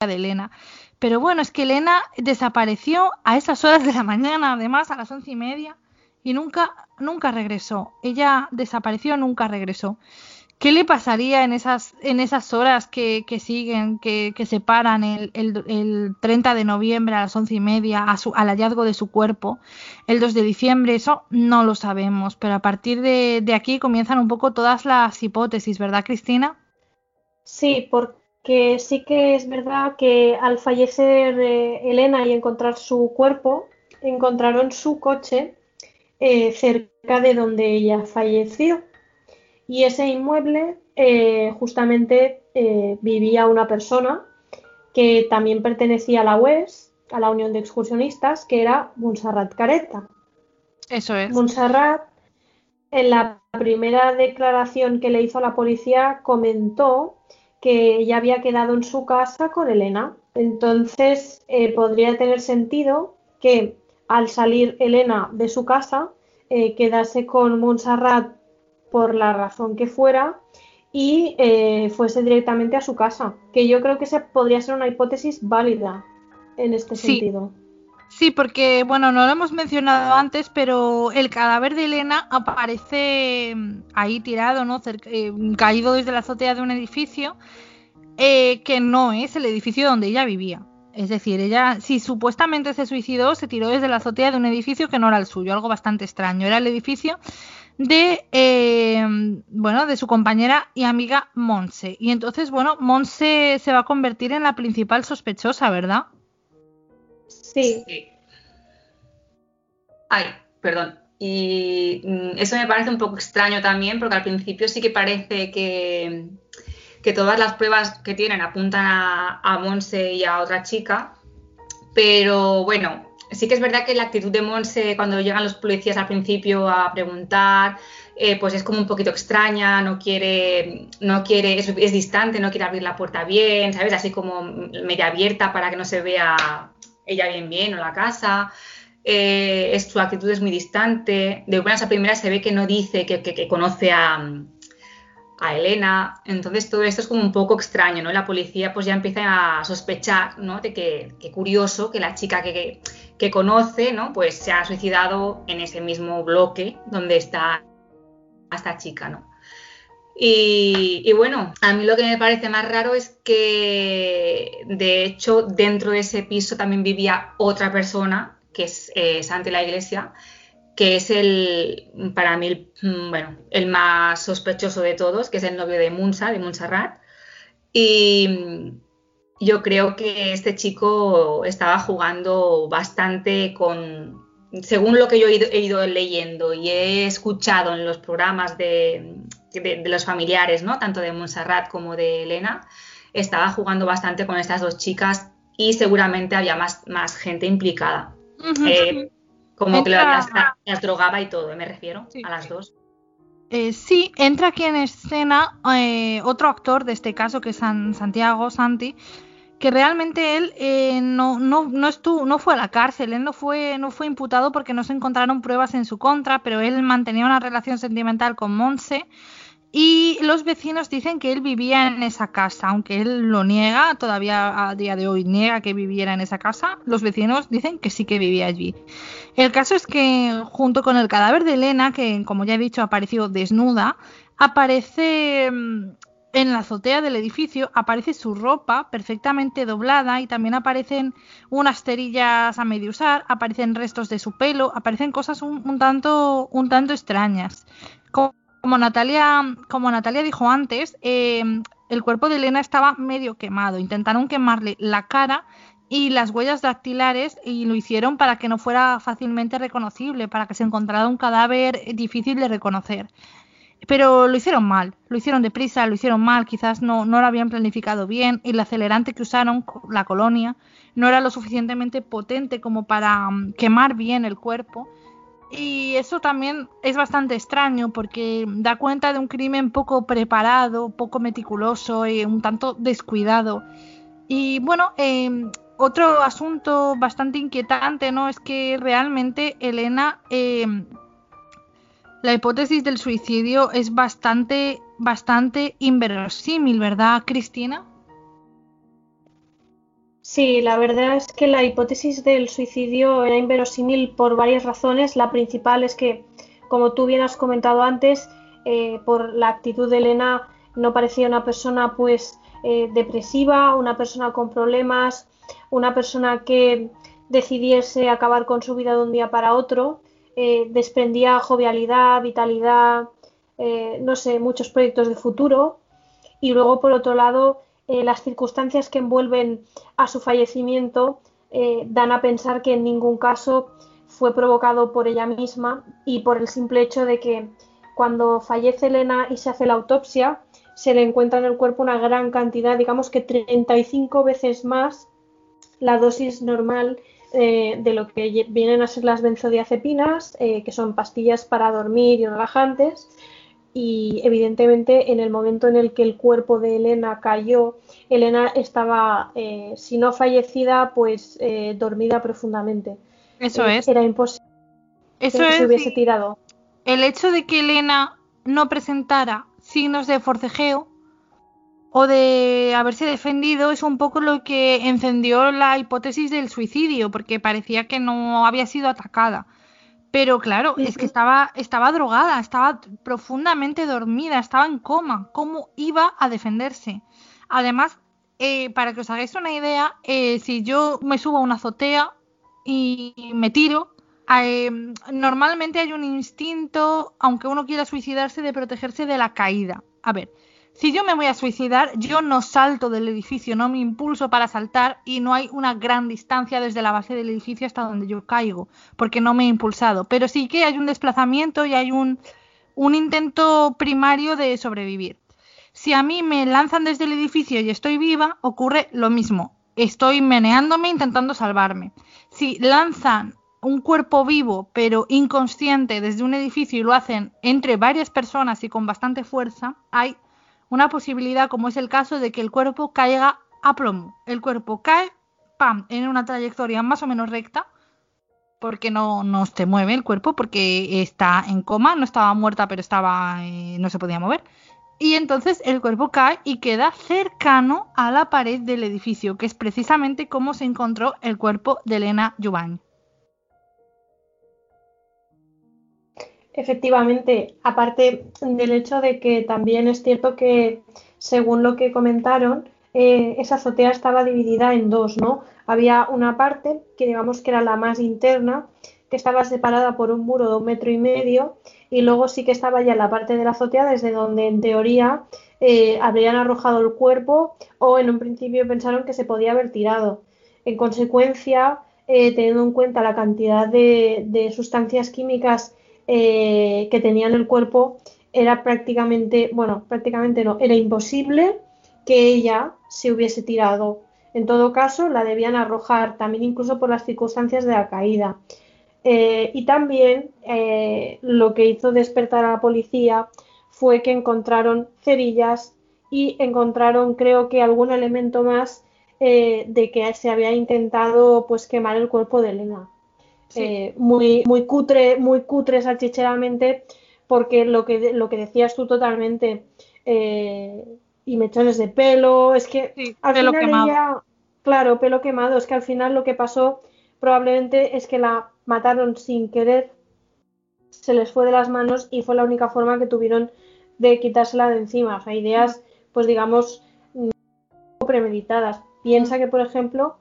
de Elena. Pero bueno, es que Elena desapareció a esas horas de la mañana, además a las once y media, y nunca, nunca regresó. Ella desapareció, nunca regresó. ¿Qué le pasaría en esas, en esas horas que, siguen, que, que separan el, el, 30 de noviembre a las once y media al hallazgo de su cuerpo? El 2 de diciembre, eso no lo sabemos, pero a partir de, de aquí comienzan un poco todas las hipótesis, ¿verdad, Cristina?
Sí, porque que sí que es verdad que al fallecer eh, Elena y encontrar su cuerpo, encontraron su coche eh, cerca de donde ella falleció. Y ese inmueble eh, justamente vivía una persona que también pertenecía a la UES, a la Unión de Excursionistas, que era Montserrat Careta.
Eso es.
Montserrat, en la primera declaración que le hizo a la policía, comentó que ella había quedado en su casa con Elena. Entonces, eh, podría tener sentido que al salir Elena de su casa, eh, quedase con Montserrat por la razón que fuera y eh, fuese directamente a su casa. Que yo creo que esa podría ser una hipótesis válida en este sentido.
Sí, porque, bueno, no lo hemos mencionado antes, pero el cadáver de Elena aparece mm, ahí tirado, ¿no? Eh, caído desde la azotea de un edificio, eh, que no es el edificio donde ella vivía. Es decir, ella, si supuestamente se suicidó, se tiró desde la azotea de un edificio que no era el suyo, algo bastante extraño. Era el edificio de, eh, bueno, de su compañera y amiga Monse. Y entonces, bueno, Monse se va a convertir en la principal sospechosa, ¿verdad?
Sí.
Ay, perdón. Y mm, eso me parece un poco extraño también, porque al principio sí que parece que, que todas las pruebas que tienen apuntan a, Monse y a otra chica, pero bueno, sí que es verdad que la actitud de Monse cuando llegan los policías al principio a preguntar, eh, pues es como un poquito extraña, no quiere, no quiere, es, distante, no quiere abrir la puerta bien, ¿sabes? Así como media abierta para que no se vea ella bien bien o la casa. Eh, su actitud es muy distante. De buenas a primeras se ve que no dice que, conoce a, a, Elena. Entonces todo esto es como un poco extraño, ¿no? La policía pues ya empieza a sospechar, ¿no? De que, curioso que la chica que, que, conoce, ¿no? Pues se ha suicidado en ese mismo bloque donde está esta chica, ¿no? Y, bueno, a mí lo que me parece más raro es que, de hecho, dentro de ese piso también vivía otra persona, que es eh, la Iglesia, que es el, para mí, el, mm, bueno, el más sospechoso de todos, que es el novio de Munsa, de Montserrat. Y yo creo que este chico estaba jugando bastante con, según lo que yo he ido, leyendo y he escuchado en los programas de, de, los familiares, ¿no? Tanto de Montserrat como de Elena, estaba jugando bastante con estas dos chicas y seguramente había más, más gente implicada. Eh, como que las, drogaba y todo, me refiero a las dos.
Eh, sí, entra aquí en escena eh, otro actor de este caso, que es Santiago Santi, que realmente él eh, no, no, no, estuvo, no fue a la cárcel, él no fue, no fue imputado porque no se encontraron pruebas en su contra, pero él mantenía una relación sentimental con Monse y los vecinos dicen que él vivía en esa casa, aunque él lo niega, todavía a día de hoy niega que viviera en esa casa, los vecinos dicen que sí que vivía allí. El caso es que junto con el cadáver de Elena, que como ya he dicho apareció desnuda, aparece mm, en la azotea del edificio aparece su ropa perfectamente doblada y también aparecen unas cerillas a medio usar, aparecen restos de su pelo, aparecen cosas un, tanto, un tanto extrañas. Natalia, como Natalia dijo antes, eh, el cuerpo de Elena estaba medio quemado. Intentaron quemarle la cara y las huellas dactilares y lo hicieron para que no fuera fácilmente reconocible, para que se encontrara un cadáver difícil de reconocer. pero lo hicieron mal, lo hicieron deprisa, lo hicieron mal, quizás no, no lo habían planificado bien y el acelerante que usaron, la colonia, no era lo suficientemente potente como para mm, quemar bien el cuerpo. Y eso también es bastante extraño porque da cuenta de un crimen poco preparado, poco meticuloso y un tanto descuidado. Y bueno, em, otro asunto bastante inquietante, ¿no? Es que realmente Elena em, la hipótesis del suicidio es bastante, bastante inverosímil, ¿verdad, Cristina?
Sí, la verdad es que la hipótesis del suicidio era inverosímil por varias razones. La principal es que, como tú bien has comentado antes, eh, por la actitud de Elena no parecía una persona pues eh, depresiva, una persona con problemas, una persona que decidiese acabar con su vida de un día para otro. Eh, desprendía jovialidad, vitalidad, no sé, muchos proyectos de futuro. Y luego, por otro lado, eh, las circunstancias que envuelven a su fallecimiento dan a pensar que en ningún caso fue provocado por ella misma y por el simple hecho de que cuando fallece Elena y se hace la autopsia, se le encuentra en el cuerpo una gran cantidad, digamos que 35 veces más la dosis normal eh, de lo que vienen a ser las benzodiazepinas, eh, que son pastillas para dormir y relajantes. Y evidentemente en el momento en el que el cuerpo de Elena cayó, Elena estaba, eh, si no fallecida, pues dormida profundamente.
Eso es.
Era imposible
Eso
que
es,
se hubiese tirado.
El hecho de que Elena no presentara signos de forcejeo o de haberse defendido es un poco lo que encendió la hipótesis del suicidio, porque parecía que no había sido atacada. Pero claro, es que estaba, estaba drogada, estaba profundamente dormida, estaba en coma. ¿Cómo iba a defenderse? Además, eh, para que os hagáis una idea, eh, si yo me subo a una azotea y me tiro, eh, normalmente hay un instinto, aunque uno quiera suicidarse, de protegerse de la caída. A ver, si yo me voy a suicidar, yo no salto del edificio, no me impulso para saltar y no hay una gran distancia desde la base del edificio hasta donde yo caigo, porque no me he impulsado. Pero sí que hay un desplazamiento y hay un, un intento primario de sobrevivir. Si a mí me lanzan desde el edificio y estoy viva, ocurre lo mismo. Estoy meneándome intentando salvarme. Si lanzan un cuerpo vivo pero inconsciente desde un edificio y lo hacen entre varias personas y con bastante fuerza, hay una posibilidad como es el caso de que el cuerpo caiga a plomo. El cuerpo cae, pam, en una trayectoria más o menos recta, porque no, no se mueve el cuerpo, porque está en coma, no estaba muerta, pero estaba, eh, no se podía mover. Y entonces el cuerpo cae y queda cercano a la pared del edificio, que es precisamente como se encontró el cuerpo de Elena Giovanni.
Efectivamente, aparte del hecho de que también es cierto que, según lo que comentaron, eh, esa azotea estaba dividida en dos, ¿no? Había una parte que digamos que era la más interna, que estaba separada por un muro de un metro y medio, y luego sí que estaba ya la parte de la azotea desde donde en teoría eh, habrían arrojado el cuerpo o en un principio pensaron que se podía haber tirado. En consecuencia, eh, teniendo en cuenta la cantidad de sustancias químicas eh, que tenía en el cuerpo era prácticamente, bueno, prácticamente no, era imposible que ella se hubiese tirado. En todo caso, la debían arrojar, también incluso por las circunstancias de la caída. Eh, y también eh, lo que hizo despertar a la policía fue que encontraron cerillas y encontraron, creo que, algún elemento más de que se había intentado pues quemar el cuerpo de Elena. Eh, muy, muy cutre, muy cutre salchicheramente, porque lo que, lo que decías tú totalmente, eh, y mechones de pelo, es que al
pelo
final
quemado.
claro, pelo quemado, es que al final lo que pasó probablemente es que la mataron sin querer, se les fue de las manos y fue la única forma que tuvieron de quitársela de encima, o sea, ideas, pues digamos, premeditadas. Piensa que, por ejemplo,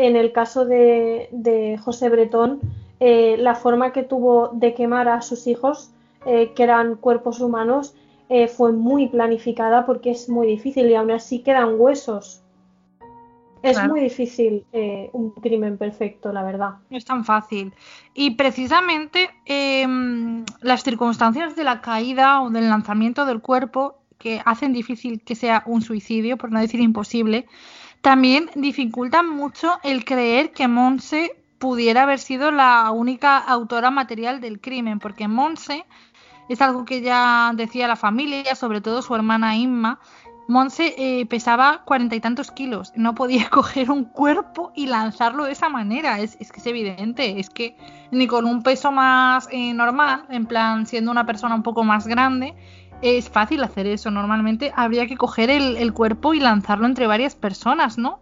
en el caso de, José Bretón, eh, la forma que tuvo de quemar a sus hijos, eh, que eran cuerpos humanos, eh, fue muy planificada porque es muy difícil y aún así quedan huesos. Es muy difícil eh, un crimen perfecto, la verdad.
No es tan fácil. Y precisamente em, las circunstancias de la caída o del lanzamiento del cuerpo que hacen difícil que sea un suicidio, por no decir imposible, también dificultan mucho el creer que Monse pudiera haber sido la única autora material del crimen, porque Monse es algo que ya decía la familia, sobre todo su hermana Inma. Monse eh, pesaba cuarenta y tantos kilos, no podía coger un cuerpo y lanzarlo de esa manera, es, que es evidente, es que ni con un peso más eh, normal, en plan siendo una persona un poco más grande, es fácil hacer eso. Normalmente habría que coger el cuerpo y lanzarlo entre varias personas, ¿no?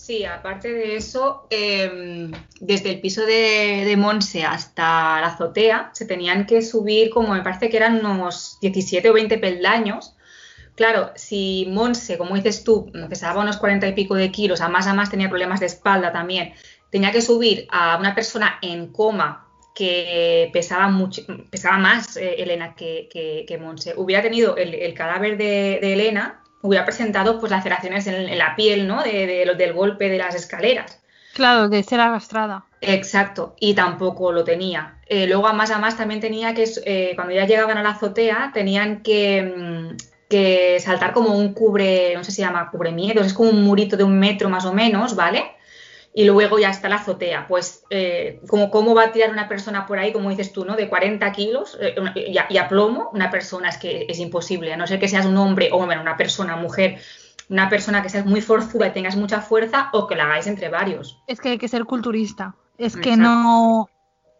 Sí, aparte de eso, em, desde el piso de, Monse hasta la azotea se tenían que subir como me parece que eran unos 17 o 20 peldaños. Claro, si Monse, como dices tú, pesaba unos 40 y pico de kilos, a más a más tenía problemas de espalda también, tenía que subir a una persona en coma que pesaba mucho, pesaba más eh, Elena que, que, Monse. Hubiera tenido el, cadáver de Elena hubiera presentado pues laceraciones en, la piel, ¿no? De, del golpe de las escaleras.
Claro, de ser arrastrada.
Exacto, y tampoco lo tenía. Eh, luego a más a más también tenía que, eh, cuando ya llegaban a la azotea, tenían que, mm, que, saltar como un cubre, no sé si se llama cubre miedos, es como un murito de un metro más o menos, ¿vale? Y luego ya está la azotea. Pues, eh, como cómo va a tirar una persona por ahí, como dices tú, ¿no? De 40 kilos eh, y, a, plomo, una persona es que es imposible, a no ser que seas un hombre o bueno, una persona, mujer, una persona que seas muy forzuda y tengas mucha fuerza o que la hagáis entre varios.
Es que hay que ser culturista. Es que no.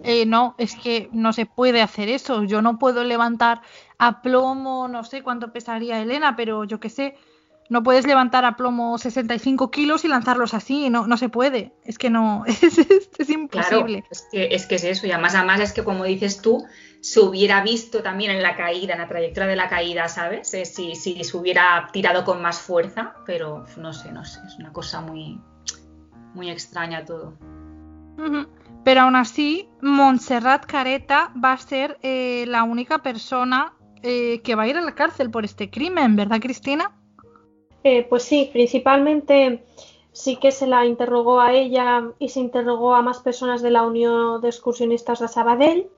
Eh, no, es que no se puede hacer eso. Yo no puedo levantar a plomo, no sé cuánto pesaría Elena, pero yo qué sé, no puedes levantar a plomo 65 kilos y lanzarlos así, no, no se puede. Es que no, es, imposible.
es, que, es, que, es eso, y además, además es que como dices tú, se hubiera visto también en la caída, en la trayectoria de la caída, ¿sabes? Eh, si, si se hubiera tirado con más fuerza, pero no sé, no sé, es una cosa muy, muy extraña todo.
Pero aún así, Montserrat Careta va a ser eh, la única persona eh, que va a ir a la cárcel por este crimen, ¿verdad, Cristina?
Eh, pues sí, principalmente sí que se la interrogó a ella y se interrogó a más personas de la Unión de Excursionistas de Sabadell,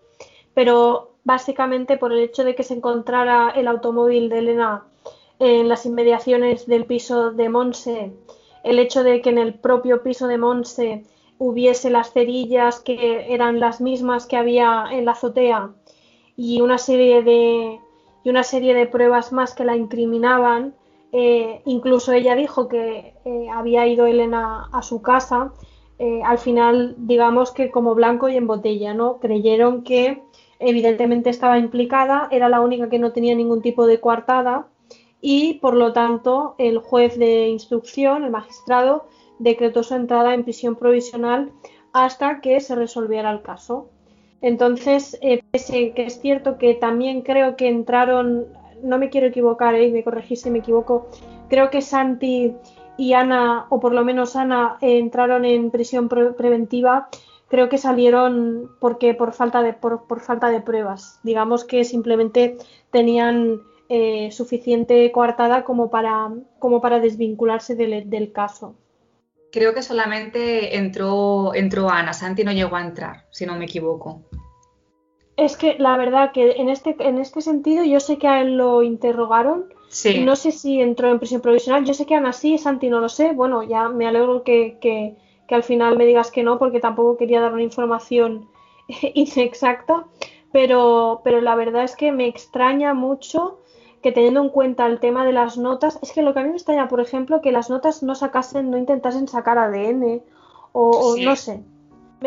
pero básicamente por el hecho de que se encontrara el automóvil de Elena en las inmediaciones del piso de Monse, el hecho de que en el propio piso de Monse hubiese las cerillas que eran las mismas que había en la azotea y una serie de y una serie de pruebas más que la incriminaban, eh, incluso ella dijo que eh, había ido Elena a su casa. Eh, al final, digamos que como blanco y en botella, ¿no? Creyeron que evidentemente estaba implicada, era la única que no tenía ningún tipo de coartada y por lo tanto el juez de instrucción, el magistrado, decretó su entrada en prisión provisional hasta que se resolviera el caso. Entonces, pese que es cierto que también creo que entraron no me quiero equivocar, ¿eh? me corregís si me equivoco, creo que Santi y Ana, o por lo menos Ana, entraron en prisión preventiva, creo que salieron porque por falta de, por, falta de pruebas. Digamos que simplemente tenían eh, suficiente coartada como para, como para desvincularse del, del, caso.
Creo que solamente entró, entró Ana, Santi no llegó a entrar, si no me equivoco.
Es que la verdad que en este, en este sentido yo sé que a él lo interrogaron. No sé si entró en prisión provisional. Yo sé que aún así, Santi no lo sé. Bueno, ya me alegro que, que, al final me digas que no, porque tampoco quería dar una información inexacta. Pero, pero la verdad es que me extraña mucho que teniendo en cuenta el tema de las notas, es que lo que a mí me extraña, por ejemplo, que las notas no sacasen, no intentasen sacar ADN o, o no sé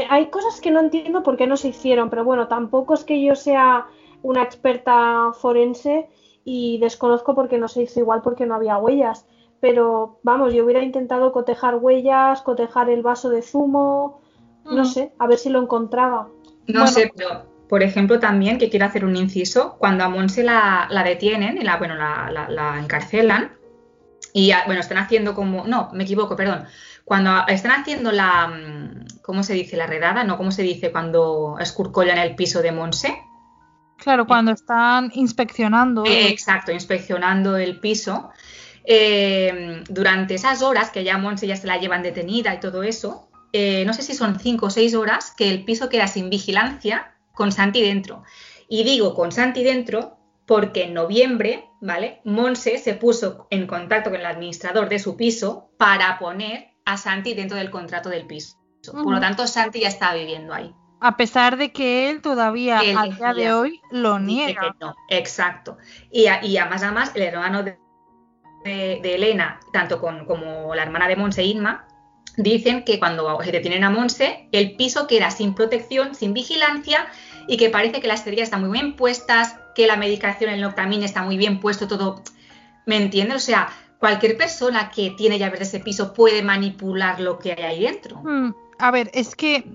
hay cosas que no entiendo por qué no se hicieron, pero bueno, tampoco es que yo sea una experta forense y desconozco por qué no se hizo igual porque no había huellas. Pero vamos, yo hubiera intentado cotejar huellas, cotejar el vaso de zumo, no mm. sé, a ver si lo encontraba.
No sé, pero por ejemplo también que quiero hacer un inciso, cuando a Monse la, la detienen, y la, bueno, la, la encarcelan, y bueno, están haciendo como, no, me equivoco, perdón, cuando están haciendo la, mm, ¿cómo se dice? La redada, ¿no? ¿Cómo se dice cuando escurcollan el piso de Monse?
Claro, cuando están inspeccionando.
Eh, exacto, inspeccionando el piso. Eh, durante esas horas que ya Monse ya se la llevan detenida y todo eso, eh, no sé si son cinco o seis horas que el piso queda sin vigilancia con Santi dentro. Y digo con Santi dentro porque en noviembre, ¿vale? Monse se puso en contacto con el administrador de su piso para poner a Santi dentro del contrato del piso. Por lo tanto, Santi ya está viviendo ahí.
A pesar de que él todavía a día de hoy lo niega.
No, exacto. Y, y además, además, el hermano de, Elena, tanto con, como la hermana de Monse Inma, dicen que cuando se detienen a Monse, el piso queda sin protección, sin vigilancia y que parece que las cerillas están muy bien puestas, que la medicación, el Noctamin está muy bien puesto, todo. ¿Me entiendes? O sea, cualquier persona que tiene llaves de ese piso puede manipular lo que hay ahí dentro.
Hmm, a ver, es que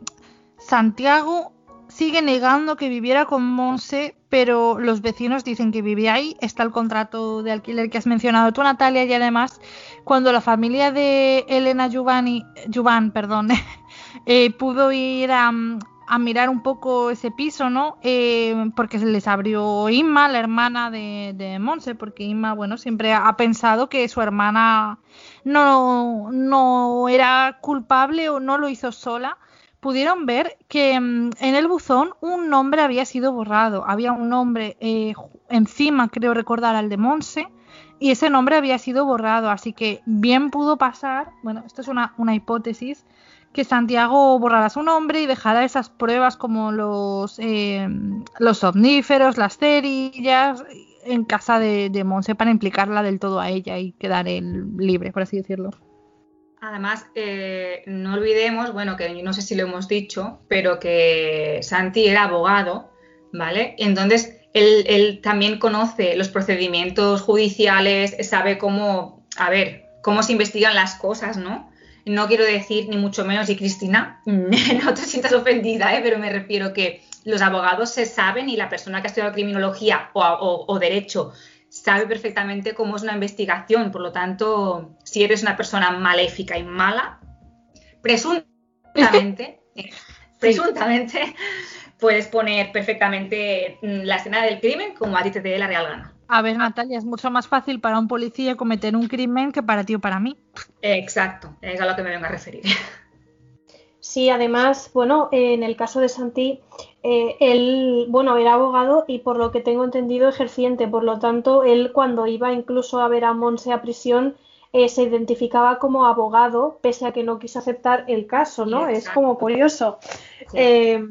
Santiago sigue negando que viviera con Monse, pero los vecinos dicen que vivía ahí. Está el contrato de alquiler que has mencionado tú, Natalia, y además, cuando la familia de Elena Giovanni, Giovanni perdón, eh, pudo ir a, mirar un poco ese piso, ¿no? Eh, porque se les abrió Inma, la hermana de, de Monse, porque Inma, bueno, siempre ha pensado que su hermana no, no era culpable o no lo hizo sola pudieron ver que mm, en el buzón un nombre había sido borrado. Había un nombre eh, encima, creo recordar, al de Monse, y ese nombre había sido borrado. Así que bien pudo pasar, bueno, esto es una, hipótesis, que Santiago borrara su nombre y dejara esas pruebas como los, eh, los omníferos, las cerillas, en casa de, Monse para implicarla del todo a ella y quedar él libre, por así decirlo.
Además, eh, no olvidemos, bueno, que no sé si lo hemos dicho, pero que Santi era abogado, ¿vale? Entonces, él, también conoce los procedimientos judiciales, sabe cómo, a ver, cómo se investigan las cosas, ¿no? No quiero decir ni mucho menos, y Cristina, no te sientas ofendida, ¿eh? pero me refiero que los abogados se saben y la persona que ha estudiado criminología o derecho sabe perfectamente cómo es una investigación. Por lo tanto, si eres una persona maléfica y mala, presuntamente, presuntamente, puedes poner perfectamente la escena del crimen como a ti te dé la real gana.
A ver, Natalia, es mucho más fácil para un policía cometer un crimen que para ti o para mí.
Exacto, es a lo que me vengo a referir.
Sí, además, bueno, en el caso de Santi, eh, él, bueno, era abogado y por lo que tengo entendido ejerciente, por lo tanto, él cuando iba incluso a ver a Monse a prisión, eh, se identificaba como abogado, pese a que no quiso aceptar el caso, ¿no? es como curioso. Eh,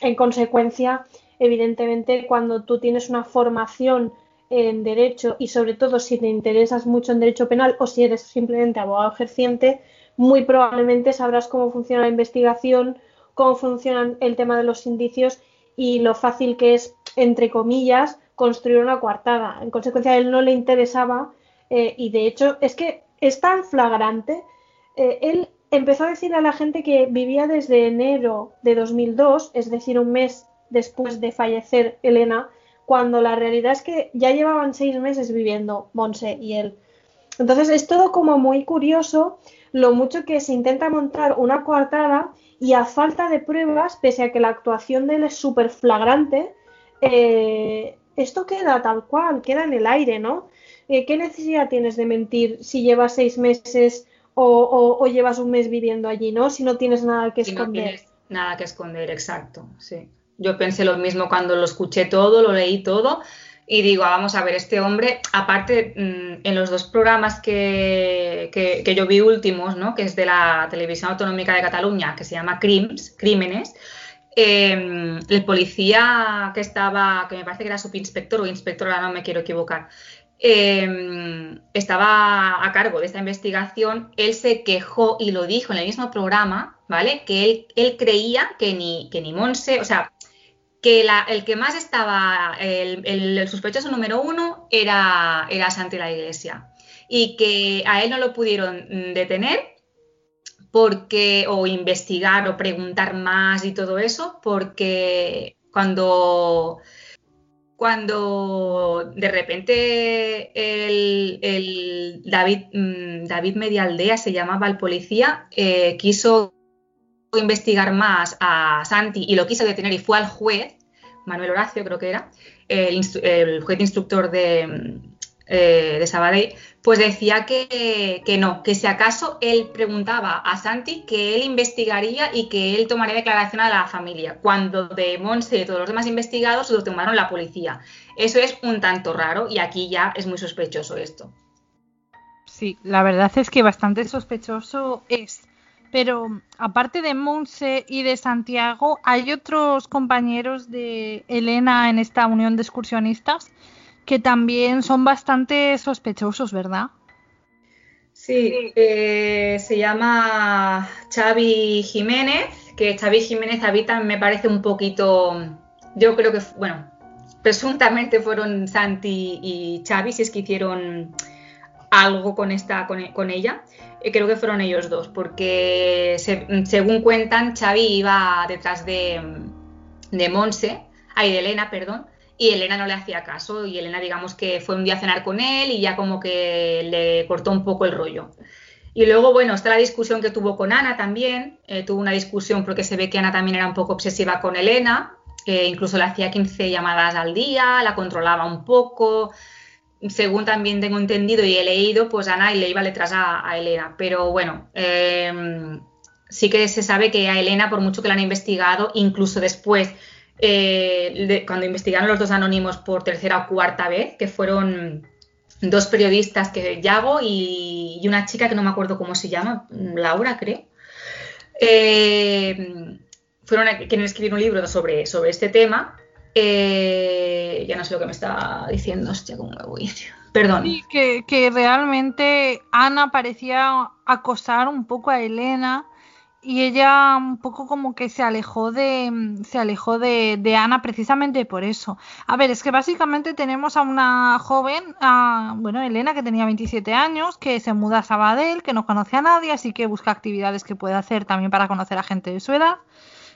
en consecuencia, evidentemente, cuando tú tienes una formación en derecho y sobre todo si te interesas mucho en derecho penal o si eres simplemente abogado ejerciente, muy probablemente sabrás cómo funciona la investigación, cómo funciona el tema de los indicios y lo fácil que es, entre comillas, construir una coartada. En consecuencia, a él no le interesaba eh, y de hecho es que es tan flagrante. Eh, él empezó a decir a la gente que vivía desde enero de 2002, es decir, un mes después de fallecer Elena, cuando la realidad es que ya llevaban seis meses viviendo Monse y él. Entonces es todo como muy curioso lo mucho que se intenta montar una coartada y a falta de pruebas, pese a que la actuación de él es súper flagrante, eh, esto queda tal cual, queda en el aire, ¿no? Eh, ¿Qué necesidad tienes de mentir si llevas seis meses o, llevas un mes viviendo allí, ¿no? Si no tienes nada que esconder.
nada que esconder, exacto, sí. Yo pensé lo mismo cuando lo escuché todo, lo leí todo y digo, ah, vamos a ver, este hombre, aparte, mm, en los dos programas que, que, yo vi últimos, ¿no? que es de la Televisión Autonómica de Cataluña, que se llama Crims, Crímenes, em, el policía que estaba, que me parece que era subinspector o inspectora, no me quiero equivocar, em, estaba a cargo de esta investigación, él se quejó y lo dijo en el mismo programa, ¿vale? Que él, él creía que ni, que ni Monse, o sea, que el que más estaba, el, sospechoso número uno era, era Santi la Iglesia. Y que a él no lo pudieron mm, detener porque o investigar o preguntar más y todo eso porque cuando cuando de repente el, David, mm, David Medialdea se llamaba el policía, eh, quiso investigar más a Santi y lo quiso detener y fue al juez, Manuel Horacio creo que era, el, juez instructor de, eh, de Sabadell, pues decía que, que, no, que si acaso él preguntaba a Santi que él investigaría y que él tomaría declaración a la familia, cuando de Monse y todos los demás investigados lo tomaron la policía. Eso es un tanto raro y aquí ya es muy sospechoso esto.
Sí, la verdad es que bastante sospechoso es. Pero aparte de Monse y de Santiago, hay otros compañeros de Elena en esta unión de excursionistas que también son bastante sospechosos, ¿verdad?
Sí, eh, se llama Xavi Jiménez, que Xavi Jiménez habita, me parece un poquito, yo creo que, bueno, presuntamente fueron Santi y Xavi, si es que hicieron algo con, esta, con, ella, eh, creo que fueron ellos dos, porque según cuentan, Xavi iba detrás de, de Monse, ay, de Elena, perdón, y Elena no le hacía caso y Elena digamos que fue un día a cenar con él y ya como que le cortó un poco el rollo. Y luego, bueno, está la discusión que tuvo con Ana también, eh, tuvo una discusión porque se ve que Ana también era un poco obsesiva con Elena, que incluso le hacía 15 llamadas al día, la controlaba un poco, según también tengo entendido y he leído, pues Ana le iba detrás a, a Elena. Pero bueno, em, sí que se sabe que a Elena, por mucho que la han investigado, incluso después eh, cuando investigaron los dos anónimos por tercera o cuarta vez, que fueron dos periodistas, que Yago y, una chica que no me acuerdo cómo se llama, Laura creo, eh, fueron quienes escribieron un libro sobre, sobre este tema. Eh, ya no sé lo que me está diciendo, hostia, cómo me voy. Perdón.
Que, realmente Ana parecía acosar un poco a Elena y ella un poco como que se alejó de se alejó de, Ana precisamente por eso. A ver, es que básicamente tenemos a una joven, bueno, Elena que tenía 27 años, que se muda a Sabadell, que no conoce a nadie, así que busca actividades que puede hacer también para conocer a gente de su edad,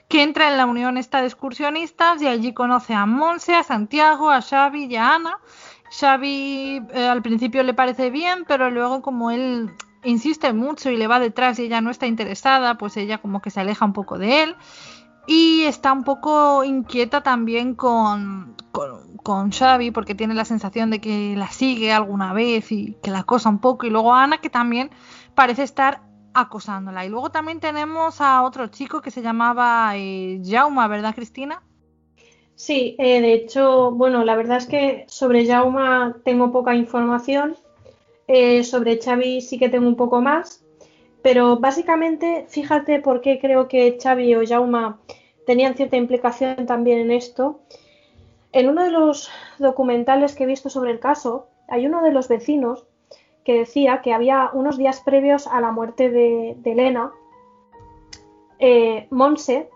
que entra en la unión esta de excursionistas y allí conoce a Monse, a Santiago, a Xavi y a Ana. Xavi eh, al principio le parece bien, pero luego como él insiste mucho y le va detrás y ella no está interesada, pues ella como que se aleja un poco de él. Y está un poco inquieta también con, con, Xavi porque tiene la sensación de que la sigue alguna vez y que la acosa un poco. Y luego Ana que también parece estar acosándola. Y luego también tenemos a otro chico que se llamaba eh, Jauma, ¿verdad Cristina?
Sí, eh, de hecho, bueno, la verdad es que sobre Jauma tengo poca información eh, sobre Xavi sí que tengo un poco más, pero básicamente fíjate por qué creo que Xavi o Jauma tenían cierta implicación también en esto. En uno de los documentales que he visto sobre el caso, hay uno de los vecinos que decía que había unos días previos a la muerte de, Elena, eh, Monse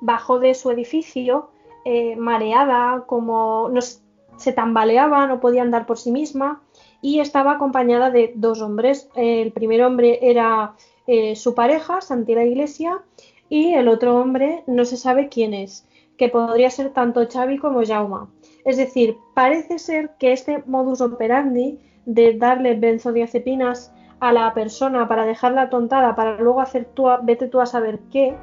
bajó de su edificio eh, mareada, como no, se tambaleaba, no podía andar por sí misma y estaba acompañada de dos hombres. El primer hombre era eh, su pareja, Santi la Iglesia, y el otro hombre no se sabe quién es, que podría ser tanto Xavi como Jauma. Es decir, parece ser que este modus operandi de darle benzodiazepinas a la persona para dejarla tontada, para luego hacer tú, vete tú a saber qué,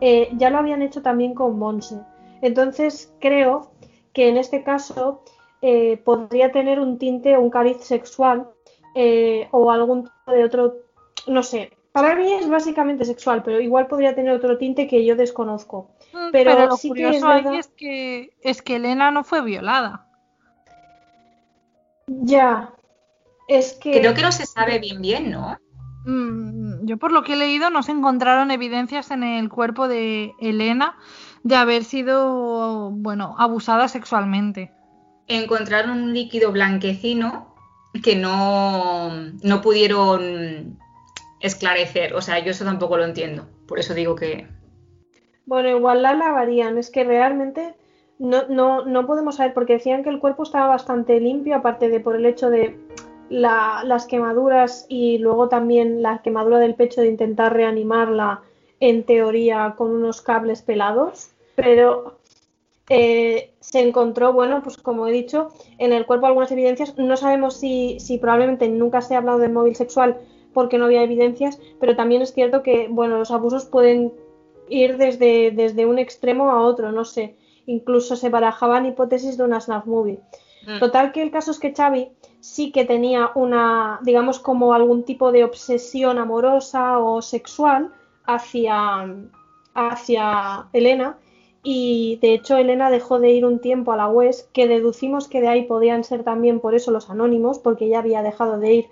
eh, ya lo habían hecho también con Monse. Entonces creo que en este caso eh, podría tener un tinte o un cariz sexual eh, o algún tipo de otro, no sé. Para mí es básicamente sexual, pero igual podría tener otro tinte que yo desconozco.
Mm, pero, lo curioso es, que es que Elena no fue violada.
Ya, es que...
Creo que no se sabe bien bien, ¿no?
Mm, yo por lo que he leído no se encontraron evidencias en el cuerpo de Elena de haber sido, bueno, abusada sexualmente
encontraron un líquido blanquecino que no, no pudieron esclarecer. O sea, yo eso tampoco lo entiendo. Por eso digo que.
Bueno, igual la lavarían. Es que realmente no, no, no podemos saber, porque decían que el cuerpo estaba bastante limpio, aparte de por el hecho de las quemaduras y luego también la quemadura del pecho de intentar reanimarla en teoría con unos cables pelados. Pero eh, se encontró, bueno, pues como he dicho, en el cuerpo algunas evidencias. No sabemos si, si probablemente nunca se ha hablado de móvil sexual porque no había evidencias, pero también es cierto que, bueno, los abusos pueden ir desde, desde un extremo a otro, no sé. Incluso se barajaban hipótesis de una snap movie. Mm. Total que el caso es que Xavi sí que tenía una, digamos, como algún tipo de obsesión amorosa o sexual hacia, hacia Elena. Y de hecho Elena dejó de ir un tiempo a la West, que deducimos que de ahí podían ser también por eso los anónimos, porque ella había dejado de ir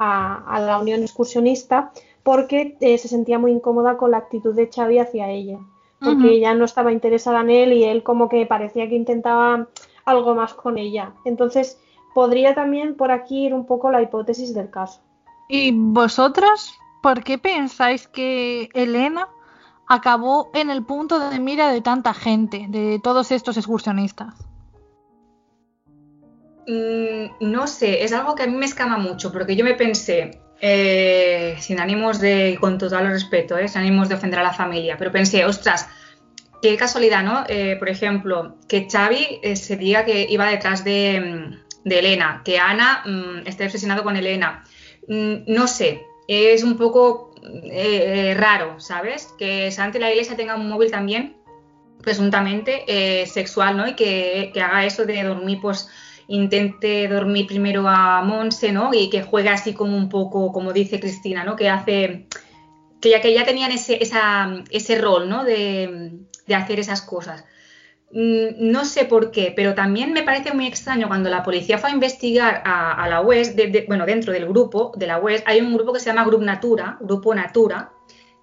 a, la Unión Excursionista, porque eh, se sentía muy incómoda con la actitud de Xavi hacia ella, porque ella no estaba interesada en él y él como que parecía que intentaba algo más con ella. Entonces, podría también por aquí ir un poco la hipótesis del caso.
¿Y vosotras por qué pensáis que Elena acabó en el punto de mira de tanta gente, de todos estos excursionistas?
Mm, no sé, es algo que a mí me escama mucho, porque yo me pensé, eh, sin ánimos de, con total respeto, eh, sin ánimos de ofender a la familia, pero pensé, ostras, qué casualidad, ¿no? Eh, por ejemplo, que Xavi se diga que iba detrás de, mm, de Elena, que Ana mm, esté obsesionado con Elena. Mm, no sé, es un poco eh, raro, ¿sabes? Que Santi la Iglesia tenga un móvil también, presuntamente eh, sexual, ¿no? Y que, haga eso de dormir, pues intente dormir primero a Monse, ¿no? Y que juegue así como un poco, como dice Cristina, ¿no? Que hace, que ya que ya tenían ese, ese rol, ¿no? De, de hacer esas cosas. Mm, no sé por qué, pero también me parece muy extraño cuando la policía fue a investigar a, la West, bueno, dentro del grupo de la West hay un grupo que se llama Grupo Natura, Grupo Natura,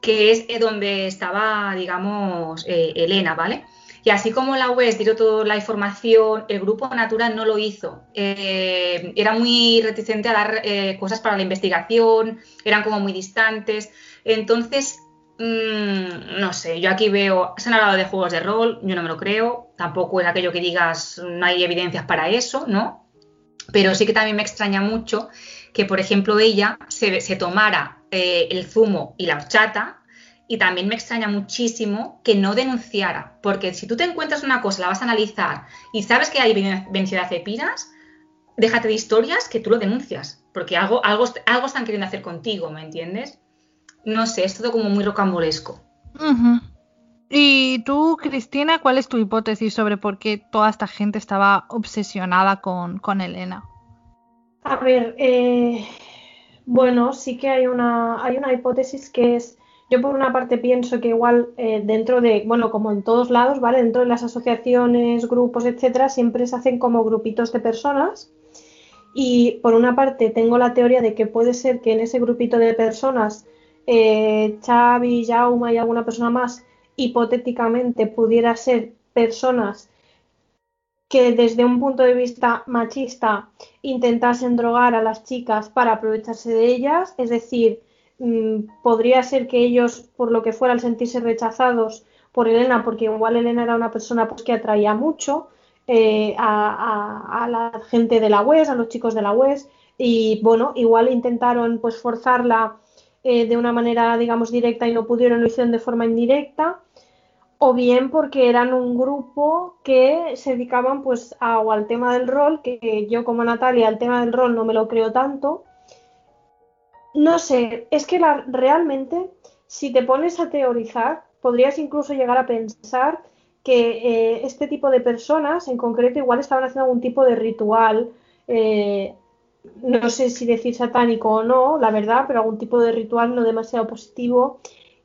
que es eh, donde estaba, digamos, eh, Elena, ¿vale? Y así como la West dio toda la información, el Grupo Natura no lo hizo. Eh, era muy reticente a dar cosas para la investigación, eran como muy distantes. Entonces, Mm, no sé, yo aquí veo, se han hablado de juegos de rol, yo no me lo creo, tampoco es aquello que digas, no hay evidencias para eso, ¿no? Pero sí que también me extraña mucho que, por ejemplo, ella se, tomara eh, el zumo y la horchata, y también me extraña muchísimo que no denunciara, porque si tú te encuentras una cosa, la vas a analizar y sabes que hay benzodiazepinas, déjate de historias que tú lo denuncias, porque algo, algo, algo están queriendo hacer contigo, ¿me entiendes? No sé, es todo como muy rocambolesco.
Y tú, Cristina, ¿cuál es tu hipótesis sobre por qué toda esta gente estaba obsesionada con, Elena?
A ver, eh, bueno, sí que hay una, hay una hipótesis que es, yo por una parte pienso que igual eh, dentro de, bueno, como en todos lados, ¿vale? Dentro de las asociaciones, grupos, etcétera, siempre se hacen como grupitos de personas. Y por una parte tengo la teoría de que puede ser que en ese grupito de personas eh, Xavi, Jauma y alguna persona más, hipotéticamente pudiera ser personas que desde un punto de vista machista intentasen drogar a las chicas para aprovecharse de ellas, es decir, mm, podría ser que ellos, por lo que fuera, al sentirse rechazados por Elena, porque igual Elena era una persona pues, que atraía mucho eh, a, la gente de la UES, a los chicos de la UES, y bueno, igual intentaron pues forzarla eh, de una manera, digamos, directa y no pudieron, lo hicieron de forma indirecta, o bien porque eran un grupo que se dedicaban pues a, al tema del rol, que yo como Natalia al tema del rol no me lo creo tanto. No sé, es que la, realmente si te pones a teorizar, podrías incluso llegar a pensar que eh, este tipo de personas en concreto igual estaban haciendo algún tipo de ritual eh, no sé si decir satánico o no, la verdad, pero algún tipo de ritual no demasiado positivo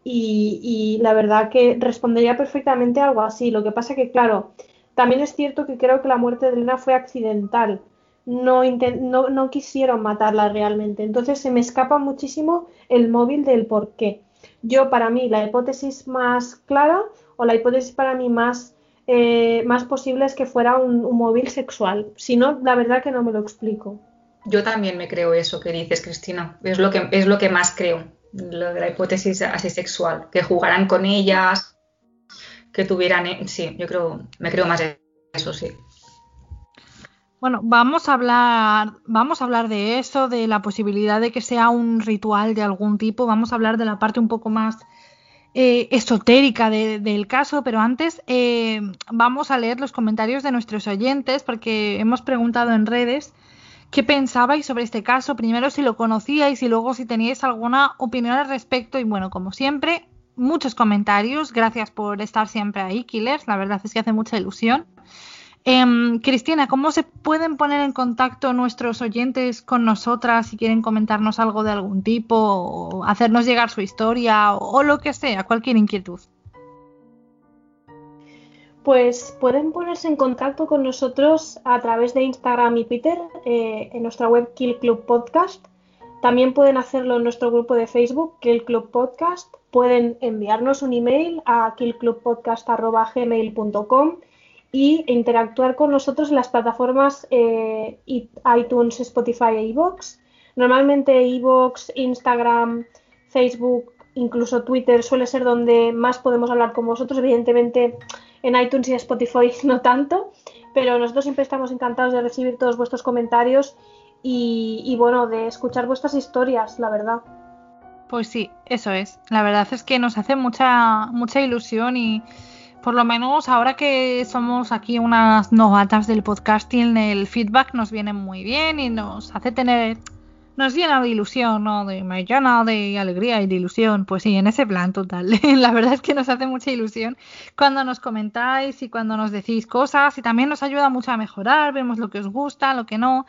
y, la verdad que respondería perfectamente a algo así. Lo que pasa que, claro, también es cierto que creo que la muerte de Elena fue accidental. No, no, no, quisieron matarla realmente. Entonces se me escapa muchísimo el móvil del por qué. Yo, para mí, la hipótesis más clara o la hipótesis para mí más, eh, más posible es que fuera un, un móvil sexual. Si no, la verdad que no me lo explico.
Yo también me creo eso que dices, Cristina. Es lo que, es lo que más creo, lo de la hipótesis asexual, que jugaran con ellas, que tuvieran... Eh, sí, yo creo, me creo más eso, sí.
Bueno, vamos a hablar, vamos a hablar de eso, de la posibilidad de que sea un ritual de algún tipo. Vamos a hablar de la parte un poco más eh, esotérica del caso, pero antes eh, vamos a leer los comentarios de nuestros oyentes porque hemos preguntado en redes qué pensabais sobre este caso, primero si lo conocíais y luego si teníais alguna opinión al respecto. Y bueno, como siempre, muchos comentarios. Gracias por estar siempre ahí, Killers. La verdad es que hace mucha ilusión. Em, Cristina, ¿cómo se pueden poner en contacto nuestros oyentes con nosotras si quieren comentarnos algo de algún tipo o hacernos llegar su historia o lo que sea, cualquier inquietud?
Pues pueden ponerse en contacto con nosotros a través de Instagram y Twitter eh, en nuestra web Kill Club Podcast. También pueden hacerlo en nuestro grupo de Facebook, Kill Club Podcast. Pueden enviarnos un email a killclubpodcast.gmail.com y interactuar con nosotros en las plataformas eh, iTunes, Spotify e iVoox. Normalmente iVoox, Instagram, Facebook, incluso Twitter suele ser donde más podemos hablar con vosotros. Evidentemente en iTunes y Spotify no tanto, pero nosotros siempre estamos encantados de recibir todos vuestros comentarios y, bueno, de escuchar vuestras historias, la verdad.
Pues sí, eso es. La verdad es que nos hace mucha, mucha ilusión y por lo menos ahora que somos aquí unas novatas del podcasting, el feedback nos viene muy bien y nos hace tener nos llena de ilusión, ¿no? De, me llena de alegría y de ilusión. Pues sí, en ese plan total. La verdad es que nos hace mucha ilusión cuando nos comentáis y cuando nos decís cosas y también nos ayuda mucho a mejorar, vemos lo que os gusta, lo que no.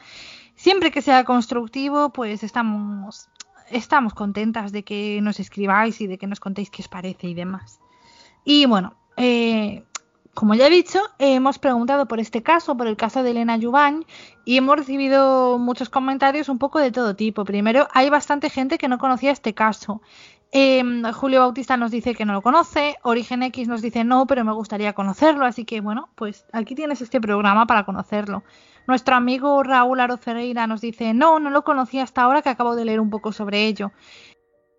Siempre que sea constructivo, pues estamos, estamos contentas de que nos escribáis y de que nos contéis qué os parece y demás. Y bueno, eh, como ya he dicho, hemos preguntado por este caso, por el caso de Elena Yubañ, y hemos recibido muchos comentarios un poco de todo tipo. Primero, hay bastante gente que no conocía este caso. Em, Julio Bautista nos dice que no lo conoce, Origen X nos dice no, pero me gustaría conocerlo, así que bueno, pues aquí tienes este programa para conocerlo. Nuestro amigo Raúl Aro Ferreira nos dice no, no lo conocía hasta ahora que acabo de leer un poco sobre ello.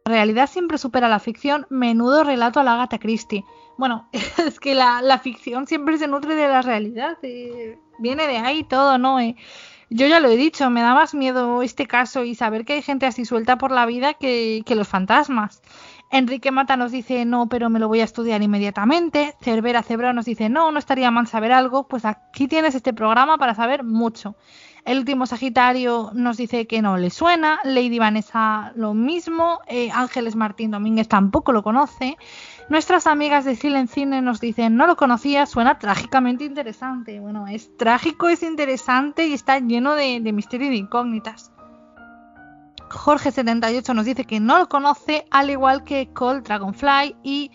La realidad siempre supera la ficción, menudo relato a la Agatha Christie. Bueno, es que la, ficción siempre se nutre de la realidad, eh, viene de ahí todo, ¿no? Eh, yo ya lo he dicho, me da más miedo este caso y saber que hay gente así suelta por la vida que, que los fantasmas. Enrique Mata nos dice no, pero me lo voy a estudiar inmediatamente. Cervera Cebra nos dice no, no estaría mal saber algo. Pues aquí tienes este programa para saber mucho. El último Sagitario nos dice que no le suena. Lady Vanessa lo mismo. Eh, Ángeles Martín Domínguez tampoco lo conoce. Nuestras amigas de Silent Cine nos dicen, no lo conocía, suena trágicamente interesante. Bueno, es trágico, es interesante y está lleno de, misterio y de incógnitas. Jorge78 nos dice que no lo conoce, al igual que Cold Dragonfly y,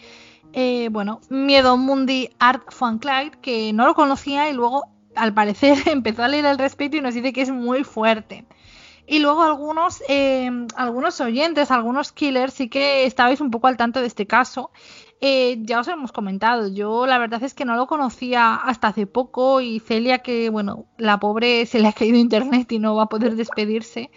eh, bueno, Miedo Mundi Art Fan Clyde, que no lo conocía y luego, al parecer, empezó a leer al respecto y nos dice que es muy fuerte. Y luego algunos, eh, algunos oyentes, algunos killers, sí que estabais un poco al tanto de este caso. Eh, ya os hemos comentado, yo la verdad es que no lo conocía hasta hace poco y Celia que, bueno, la pobre se le ha caído internet y no va a poder despedirse.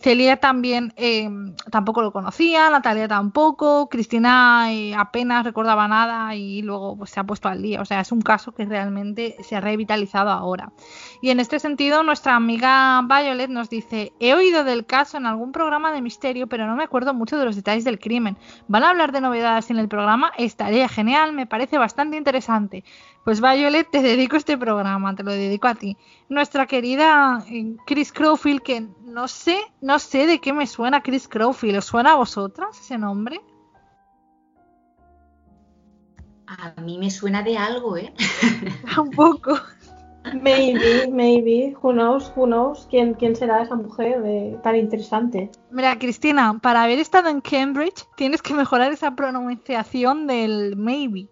Celia también eh, tampoco lo conocía, Natalia tampoco, Cristina eh, apenas recordaba nada y luego pues, se ha puesto al día. O sea, es un caso que realmente se ha revitalizado ahora. Y en este sentido, nuestra amiga Violet nos dice, he oído del caso en algún programa de misterio, pero no me acuerdo mucho de los detalles del crimen. ¿Van a hablar de novedades en el programa? Estaría genial, me parece bastante interesante. Pues Violet, te dedico este programa, te lo dedico a ti. Nuestra querida eh, Chris Crowfield, que no sé, no sé de qué me suena Chris Crowfield. ¿Os suena a vosotras ese nombre?
A mí me suena de algo, ¿eh?
Un poco.
Maybe, maybe, who knows, who knows, quién, quién será esa mujer de, tan interesante.
Mira, Cristina, para haber estado en Cambridge tienes que mejorar esa pronunciación del maybe.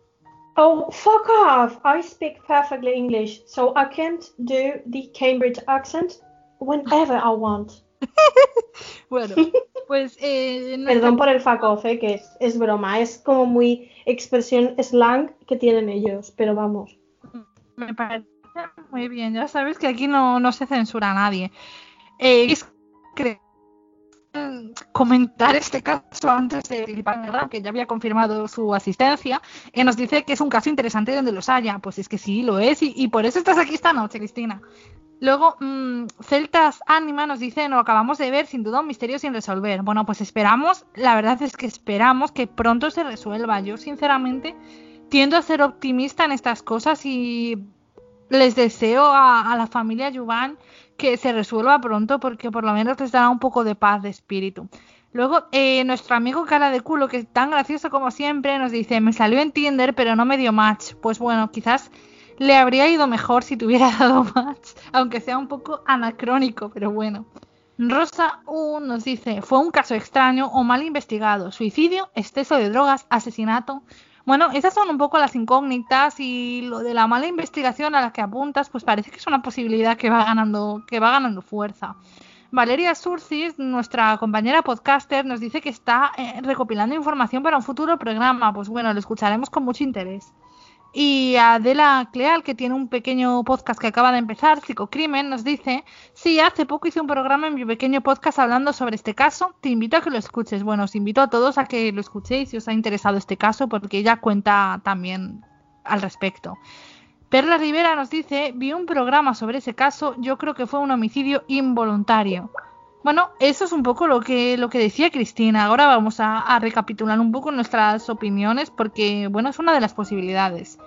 Oh, fuck off! I speak perfectly English, so I can't do the Cambridge accent whenever I want.
bueno, pues... Eh,
Perdón por el fuck off, eh, que es, es broma, es como muy expresión slang que tienen ellos, pero vamos.
Me parece muy bien, ya sabes que aquí no, no se censura a nadie. Eh, es que comentar este caso antes de que ya había confirmado su asistencia, y nos dice que es un caso interesante donde los haya. Pues es que sí, lo es, y, por eso estás aquí esta noche, Cristina. Luego, mm, Celtas Anima nos dice, no acabamos de ver, sin duda, un misterio sin resolver. Bueno, pues esperamos, la verdad es que esperamos que pronto se resuelva. Yo, sinceramente, tiendo a ser optimista en estas cosas y les deseo a, la familia Yuvan que se resuelva pronto porque por lo menos les dará un poco de paz de espíritu. Luego, eh, nuestro amigo cara de culo, que es tan gracioso como siempre, nos dice, me salió en Tinder pero no me dio match. Pues bueno, quizás le habría ido mejor si te hubiera dado match, aunque sea un poco anacrónico, pero bueno. Rosa U nos dice, fue un caso extraño o mal investigado, suicidio, exceso de drogas, asesinato. Bueno, esas son un poco las incógnitas y lo de la mala investigación a la que apuntas, pues parece que es una posibilidad que va ganando, que va ganando fuerza. Valeria Surcis, nuestra compañera podcaster, nos dice que está eh, recopilando información para un futuro programa. Pues bueno, lo escucharemos con mucho interés. Y Adela Cleal, que tiene un pequeño podcast que acaba de empezar, Psicocrimen, nos dice, sí, hace poco hice un programa en mi pequeño podcast hablando sobre este caso, te invito a que lo escuches. Bueno, os invito a todos a que lo escuchéis si os ha interesado este caso, porque ella cuenta también al respecto. Perla Rivera nos dice, vi un programa sobre ese caso, yo creo que fue un homicidio involuntario. Bueno, eso es un poco lo que, lo que decía Cristina. Ahora vamos a, recapitular un poco nuestras opiniones porque, bueno, es una de las posibilidades.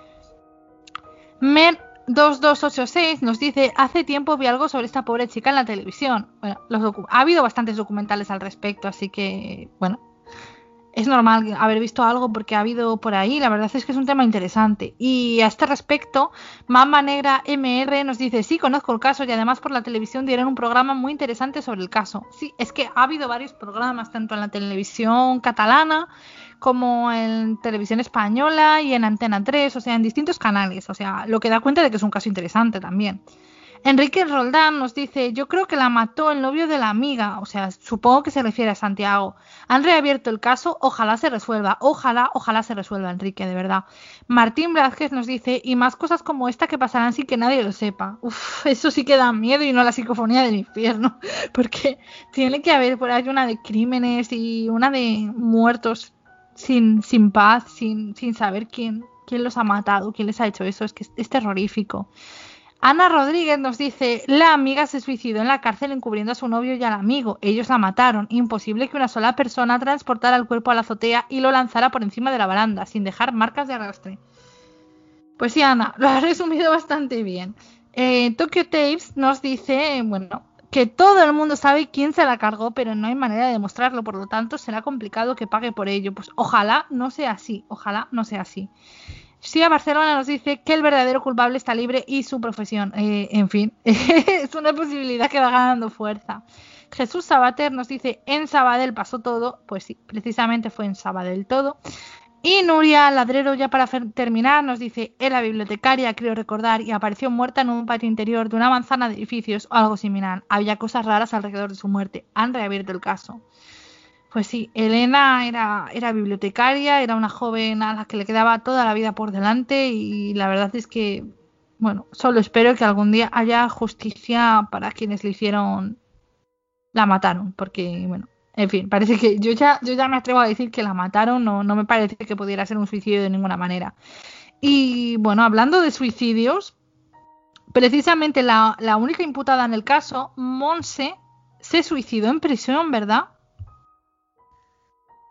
Mer2286 nos dice, hace tiempo vi algo sobre esta pobre chica en la televisión. Bueno, ha habido bastantes documentales al respecto, así que, bueno, es normal haber visto algo porque ha habido por ahí. La verdad es que es un tema interesante. Y a este respecto, Mama Negra MR nos dice, sí, conozco el caso y además por la televisión dieron un programa muy interesante sobre el caso. Sí, es que ha habido varios programas, tanto en la televisión catalana como en televisión española y en Antena 3, o sea, en distintos canales. O sea, lo que da cuenta de que es un caso interesante también. Enrique Roldán nos dice, yo creo que la mató el novio de la amiga, o sea, supongo que se refiere a Santiago. Han reabierto el caso, ojalá se resuelva, ojalá, ojalá se resuelva, Enrique, de verdad. Martín Blázquez nos dice, y más cosas como esta que pasarán sin que nadie lo sepa. Uf, eso sí que da miedo y no la psicofonía del infierno, porque tiene que haber por ahí una de crímenes y una de muertos sin, sin paz, sin, sin saber quién, quién los ha matado, quién les ha hecho eso, es que es terrorífico. Ana Rodríguez nos dice, la amiga se suicidó en la cárcel encubriendo a su novio y al amigo. Ellos la mataron. Imposible que una sola persona transportara el cuerpo a la azotea y lo lanzara por encima de la baranda, sin dejar marcas de arrastre. Pues sí, Ana, lo has resumido bastante bien. Eh, Tokyo Tapes nos dice, bueno, que todo el mundo sabe quién se la cargó, pero no hay manera de demostrarlo, por lo tanto será complicado que pague por ello. Pues ojalá no sea así, ojalá no sea así. Sí, a Barcelona nos dice que el verdadero culpable está libre y su profesión. Eh, en fin, es una posibilidad que va ganando fuerza. Jesús Sabater nos dice, en Sabadell pasó todo. Pues sí, precisamente fue en Sabadell todo. Y Nuria Ladrero, ya para terminar, nos dice, era bibliotecaria, creo recordar, y apareció muerta en un patio interior de una manzana de edificios o algo similar. Había cosas raras alrededor de su muerte. Han reabierto el caso. Pues sí, Elena era, era bibliotecaria, era una joven a la que le quedaba toda la vida por delante y la verdad es que, bueno, solo espero que algún día haya justicia para quienes le hicieron, la mataron, porque, bueno, en fin, parece que yo ya, yo ya me atrevo a decir que la mataron, no, no me parece que pudiera ser un suicidio de ninguna manera. Y bueno, hablando de suicidios, precisamente la, la única imputada en el caso, Monse, se suicidó en prisión, ¿verdad?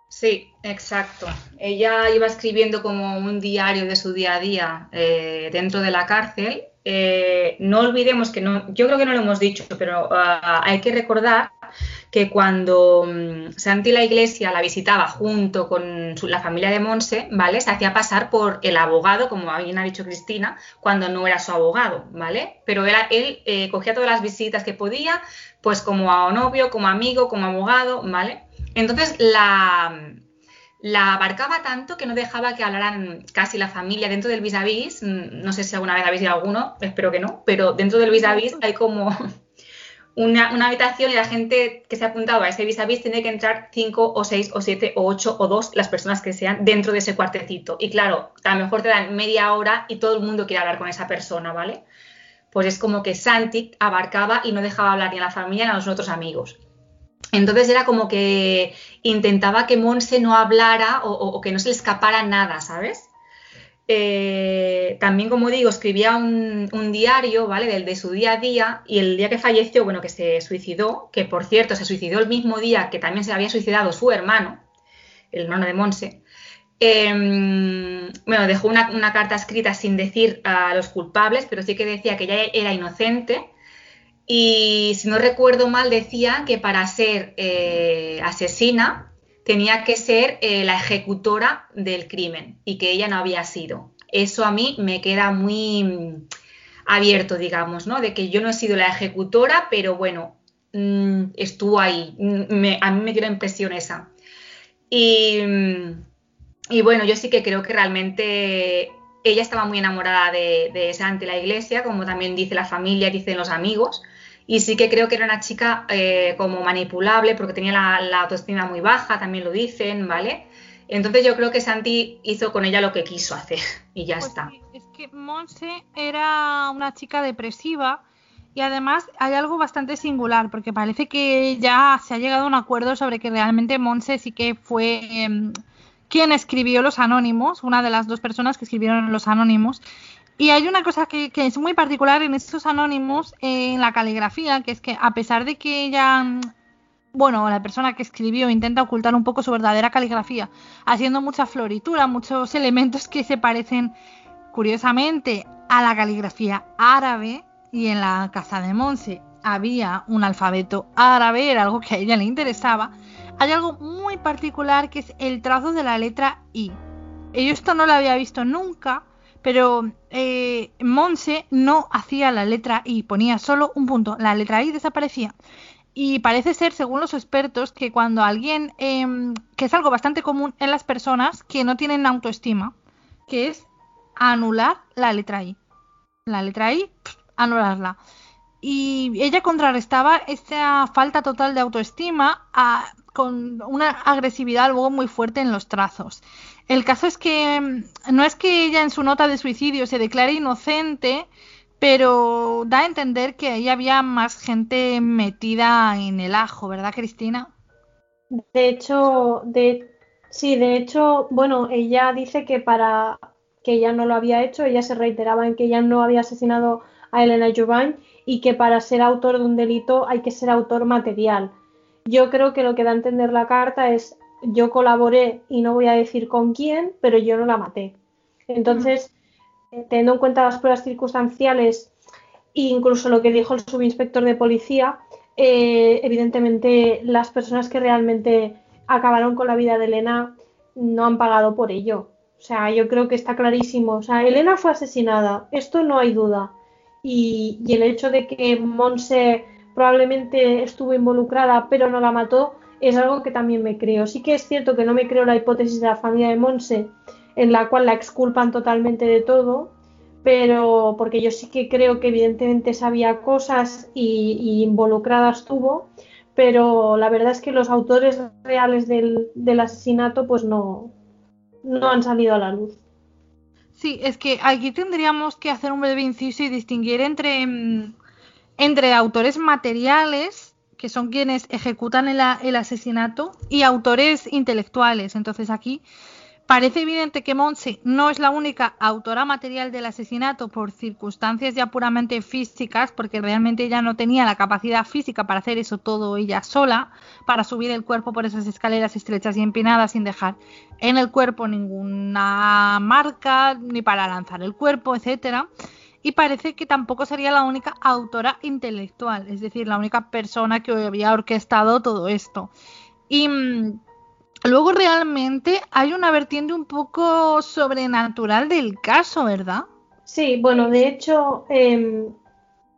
Sí, exacto. Ella iba escribiendo como un diario de su día a día eh, dentro de la cárcel. Eh, no olvidemos que no, yo creo que no lo hemos dicho, pero ah, hay que recordar que cuando um, Santi la Iglesia la visitaba junto con la familia de Monse, ¿vale? Se hacía pasar por el abogado, como bien ha dicho Cristina, cuando no era su abogado, ¿vale? Pero él, él eh, cogía todas las visitas que podía, pues como a novio, como amigo, como abogado, ¿vale? Entonces la, abarcaba tanto que no dejaba que hablaran casi la familia dentro del vis a vis. No sé si alguna vez habéis ido alguno, espero que no, pero dentro del vis a vis hay como una, habitación y la gente que se ha apuntado a ese vis a vis tiene que entrar cinco o seis o siete o ocho o dos las personas que sean dentro de ese cuartecito. Y claro, a lo mejor te dan media hora y todo el mundo quiere hablar con esa persona, ¿vale? Pues es como que Santi abarcaba y no dejaba hablar ni a la familia ni a los otros amigos. Entonces era como que intentaba que Monse no hablara o, que no se le escapara nada, ¿sabes? Eh, también, como digo, escribía un, diario, ¿vale? Del de su día a día y el día que falleció, bueno, que se suicidó, que por cierto se suicidó el mismo día que también se había suicidado su hermano, el hermano de Monse. Em, bueno, dejó una, una carta escrita sin decir a los culpables, pero sí que decía que ella era inocente y si no recuerdo mal, decía que para ser eh, asesina tenía que ser eh, la ejecutora del crimen y que ella no había sido. eso a mí me queda muy mm, abierto, digamos, ¿no? De que yo no he sido la ejecutora, pero bueno, mm, estuvo ahí. Mm, a mí me dio la impresión esa. Y, bueno, yo sí que creo que realmente ella estaba muy enamorada de, de la iglesia, como también dice la familia, dicen los amigos. Y sí que creo que era una chica eh, como manipulable porque tenía la, autoestima muy baja, también lo dicen, ¿vale? Entonces yo creo que Santi hizo con ella lo que quiso hacer y ya pues está.
es que Monse era una chica depresiva y además hay algo bastante singular porque parece que ya se ha llegado a un acuerdo sobre que realmente Monse sí que fue em, quien escribió Los Anónimos, una de las dos personas que escribieron Los Anónimos. Y hay una cosa que, es muy particular en estos anónimos, en la caligrafía, que es que a pesar de que ella, bueno, la persona que escribió intenta ocultar un poco su verdadera caligrafía, haciendo mucha floritura, muchos elementos que se parecen curiosamente a la caligrafía árabe, y en la casa de Monse había un alfabeto árabe, era algo que a ella le interesaba, hay algo muy particular que es el trazo de la letra I. Yo esto no lo había visto nunca pero eh, Monse no hacía la letra I, ponía solo un punto, la letra I desaparecía. Y parece ser, según los expertos, que cuando alguien, em, que es algo bastante común en las personas que no tienen autoestima, que es anular la letra I. La letra I, anularla. Y ella contrarrestaba esta falta total de autoestima con una agresividad luego muy fuerte en los trazos. El caso es que mm, no es que ella en su nota de suicidio se declare inocente, pero da a entender que ahí había más gente metida en el ajo, ¿verdad, Cristina?
De hecho, de, sí, de hecho, bueno, ella dice que para que ella no lo había hecho, ella se reiteraba en que ella no había asesinado a Elena Jovain y que para ser autor de un delito hay que ser autor material. Yo creo que lo que da a entender la carta es yo colaboré y no voy a decir con quién, pero yo no la maté. Entonces, eh, teniendo en cuenta las pruebas circunstanciales e incluso lo que dijo el subinspector de policía, eh, evidentemente las personas que realmente acabaron con la vida de Elena no han pagado por ello. O sea, yo creo que está clarísimo. O sea, Elena fue asesinada, esto no hay duda. Y, y el hecho de que Monse probablemente estuvo involucrada pero no la mató, es algo que también me creo. Sí que es cierto que no me creo la hipótesis de la familia de Monse, en la cual la exculpan totalmente de todo, pero porque yo sí que creo que evidentemente sabía cosas y, involucradas tuvo, pero la verdad es que los autores reales del, del asesinato pues no, no han salido a la luz.
Sí, es que aquí tendríamos que hacer un breve inciso y distinguir entre, mm, entre autores materiales que son quienes ejecutan el, asesinato, y autores intelectuales. Entonces aquí parece evidente que Monse no es la única autora material del asesinato por circunstancias ya puramente físicas, porque realmente ella no tenía la capacidad física para hacer eso todo ella sola, para subir el cuerpo por esas escaleras estrechas y empinadas sin dejar en el cuerpo ninguna marca, ni para lanzar el cuerpo, etcétera y parece que tampoco sería la única autora intelectual, es decir, la única persona que había orquestado todo esto. Y mm, luego realmente hay una vertiente un poco sobrenatural del caso, ¿verdad?
Sí, bueno, de hecho, em,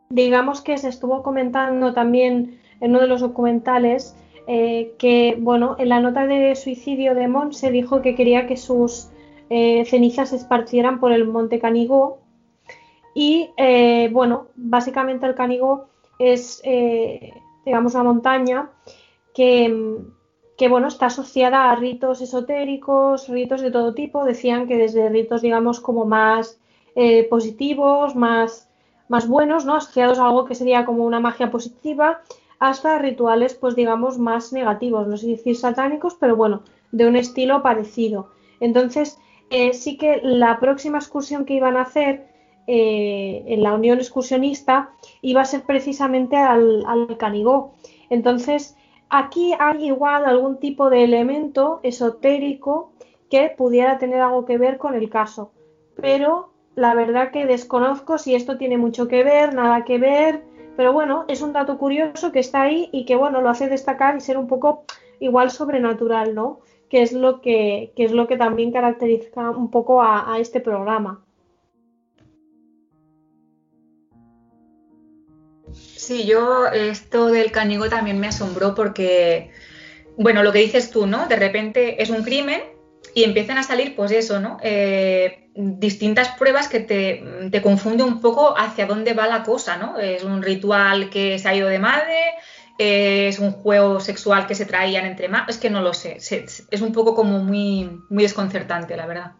digamos que se estuvo comentando también en uno de los documentales eh, que, bueno, en la nota de suicidio de Mon se dijo que quería que sus eh, cenizas se esparcieran por el Monte Canigó y eh, bueno, básicamente el Canigó es, eh, digamos, una montaña que, bueno, está asociada a ritos esotéricos, ritos de todo tipo. Decían que desde ritos, digamos, como más eh, positivos, más, más buenos, ¿no? Asociados a algo que sería como una magia positiva, hasta rituales, pues digamos, más negativos, no sé decir satánicos, pero bueno, de un estilo parecido. Entonces, sí que la próxima excursión que iban a hacer eh, en la Unión Excursionista iba a ser precisamente al, Canigó. Entonces, aquí hay igual algún tipo de elemento esotérico que pudiera tener algo que ver con el caso. Pero la verdad que desconozco si esto tiene mucho que ver, nada que ver. Pero bueno, es un dato curioso que está ahí y que bueno, lo hace destacar y ser un poco igual sobrenatural, ¿no? que es lo que, es lo que también caracteriza un poco a, este programa.
Sí, yo esto del canigo también me asombró porque, bueno, lo que dices tú, ¿no? De repente es un crimen y empiezan a salir, pues eso, ¿no? Eh, distintas pruebas que te, te confunde un poco hacia dónde va la cosa, ¿no? Es un ritual que se ha ido de madre, es un juego sexual que se traían entre más, es que no lo sé, es un poco como muy, muy desconcertante, la verdad.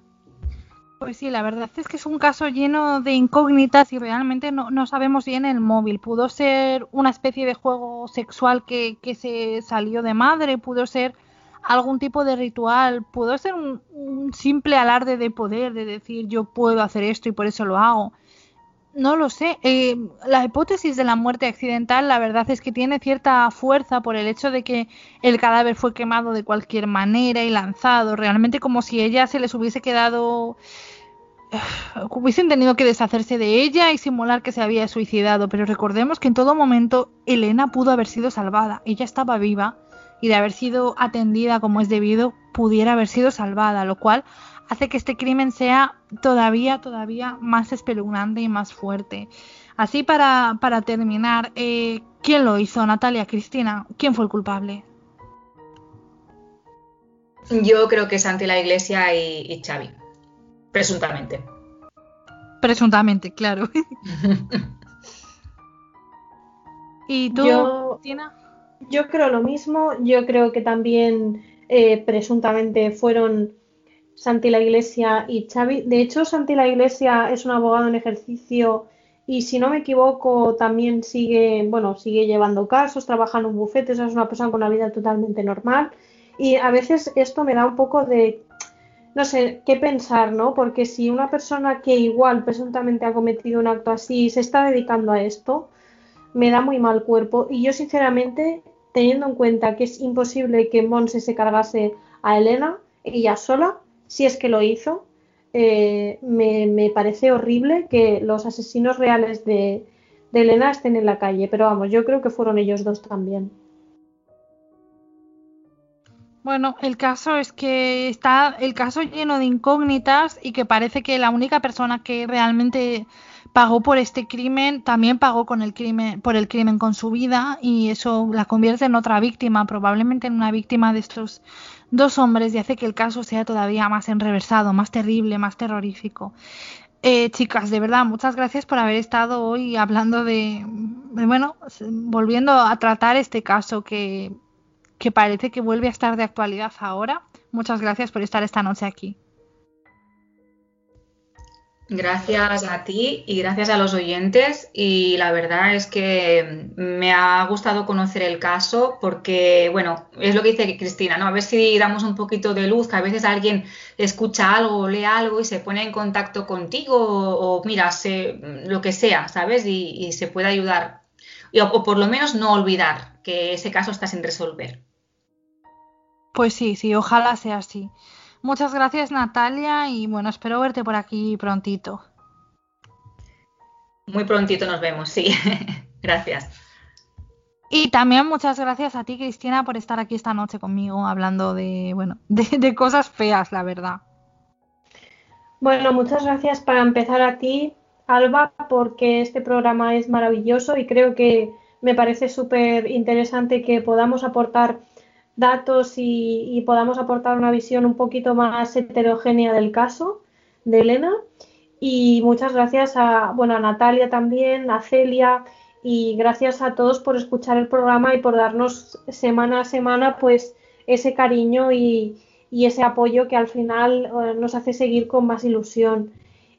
Pues sí, la verdad es que es un caso lleno de incógnitas y realmente no, sabemos bien el móvil. Pudo ser una especie de juego sexual que, se salió de madre, pudo ser algún tipo de ritual, pudo ser un, un, simple alarde de poder, de decir yo puedo hacer esto y por eso lo hago. No lo sé. Eh, la hipótesis de la muerte accidental, la verdad es que tiene cierta fuerza por el hecho de que el cadáver fue quemado de cualquier manera y lanzado, realmente como si ella se les hubiese quedado hubiesen tenido que deshacerse de ella y simular que se había suicidado, pero recordemos que en todo momento Elena pudo haber sido salvada, ella estaba viva y de haber sido atendida como es debido, pudiera haber sido salvada, lo cual hace que este crimen sea todavía, todavía más espeluznante y más fuerte. Así para, para terminar, eh, ¿quién lo hizo? Natalia, Cristina, ¿quién fue el culpable?
Yo creo que es ante la iglesia y, Xavi, presuntamente.
Presuntamente, claro. ¿Y tú,
yo, Yo creo lo mismo. Yo creo que también eh, presuntamente fueron Santi la Iglesia y Xavi. De hecho, Santi la Iglesia es un abogado en ejercicio y si no me equivoco también sigue, bueno, sigue llevando casos, trabaja en un bufete, es una persona con una vida totalmente normal. Y a veces esto me da un poco de, no sé, qué pensar, ¿no? Porque si una persona que igual presuntamente ha cometido un acto así se está dedicando a esto, me da muy mal cuerpo. Y yo sinceramente, teniendo en cuenta que es imposible que Monse se cargase a Elena, ella sola, si es que lo hizo. Eh, me, parece horrible que los asesinos reales de, de Elena estén en la calle, pero vamos, yo creo que fueron ellos dos también.
Bueno, el caso es que está el caso lleno de incógnitas y que parece que la única persona que realmente pagó por este crimen también pagó con el crimen por el crimen con su vida y eso la convierte en otra víctima, probablemente en una víctima de estos dos hombres y hace que el caso sea todavía más enreversado, más terrible, más terrorífico. Eh, chicas, de verdad, muchas gracias por haber estado hoy hablando de, bueno, volviendo a tratar este caso que, que parece que vuelve a estar de actualidad ahora. Muchas gracias por estar esta noche aquí.
Gracias a ti y gracias a los oyentes. Y la verdad es que me ha gustado conocer el caso porque, bueno, es lo que dice Cristina, ¿no? A ver si damos un poquito de luz, que a veces alguien escucha algo o lee algo y se pone en contacto contigo o, mira, lo que sea, ¿sabes? Y, se puede ayudar. o por lo menos no olvidar que ese caso está sin resolver.
Pues sí, sí, ojalá sea así. Muchas gracias Natalia y bueno, espero verte por aquí prontito.
Muy prontito nos vemos, sí. gracias.
Y también muchas gracias a ti, Cristina, por estar aquí esta noche conmigo hablando de, bueno, de, cosas feas, la verdad.
Bueno, muchas gracias para empezar a ti, Alba, porque este programa es maravilloso y creo que me parece súper interesante que podamos aportar datos y, podamos aportar una visión un poquito más heterogénea del caso de Elena. Y muchas gracias a, bueno, a Natalia también, a Celia y gracias a todos por escuchar el programa y por darnos semana a semana pues ese cariño y, y ese apoyo que al final eh, nos hace seguir con más ilusión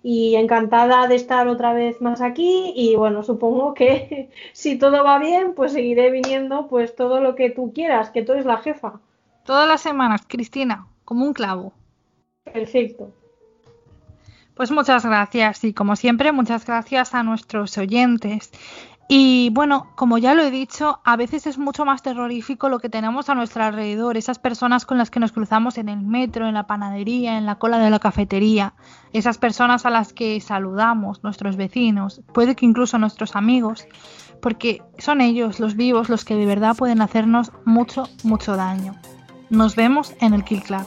y encantada de estar otra vez más aquí y bueno, supongo que si todo va bien, pues seguiré viniendo pues todo lo que tú quieras, que tú eres la jefa.
Todas las semanas, Cristina, como un clavo.
Perfecto.
Pues muchas gracias y como siempre muchas gracias a nuestros oyentes. Y bueno, como ya lo he dicho, a veces es mucho más terrorífico lo que tenemos a nuestro alrededor, esas personas con las que nos cruzamos en el metro, en la panadería, en la cola de la cafetería, esas personas a las que saludamos, nuestros vecinos, puede que incluso nuestros amigos, porque son ellos, los vivos, los que de verdad pueden hacernos mucho, mucho daño.
Nos vemos en el Kill Club.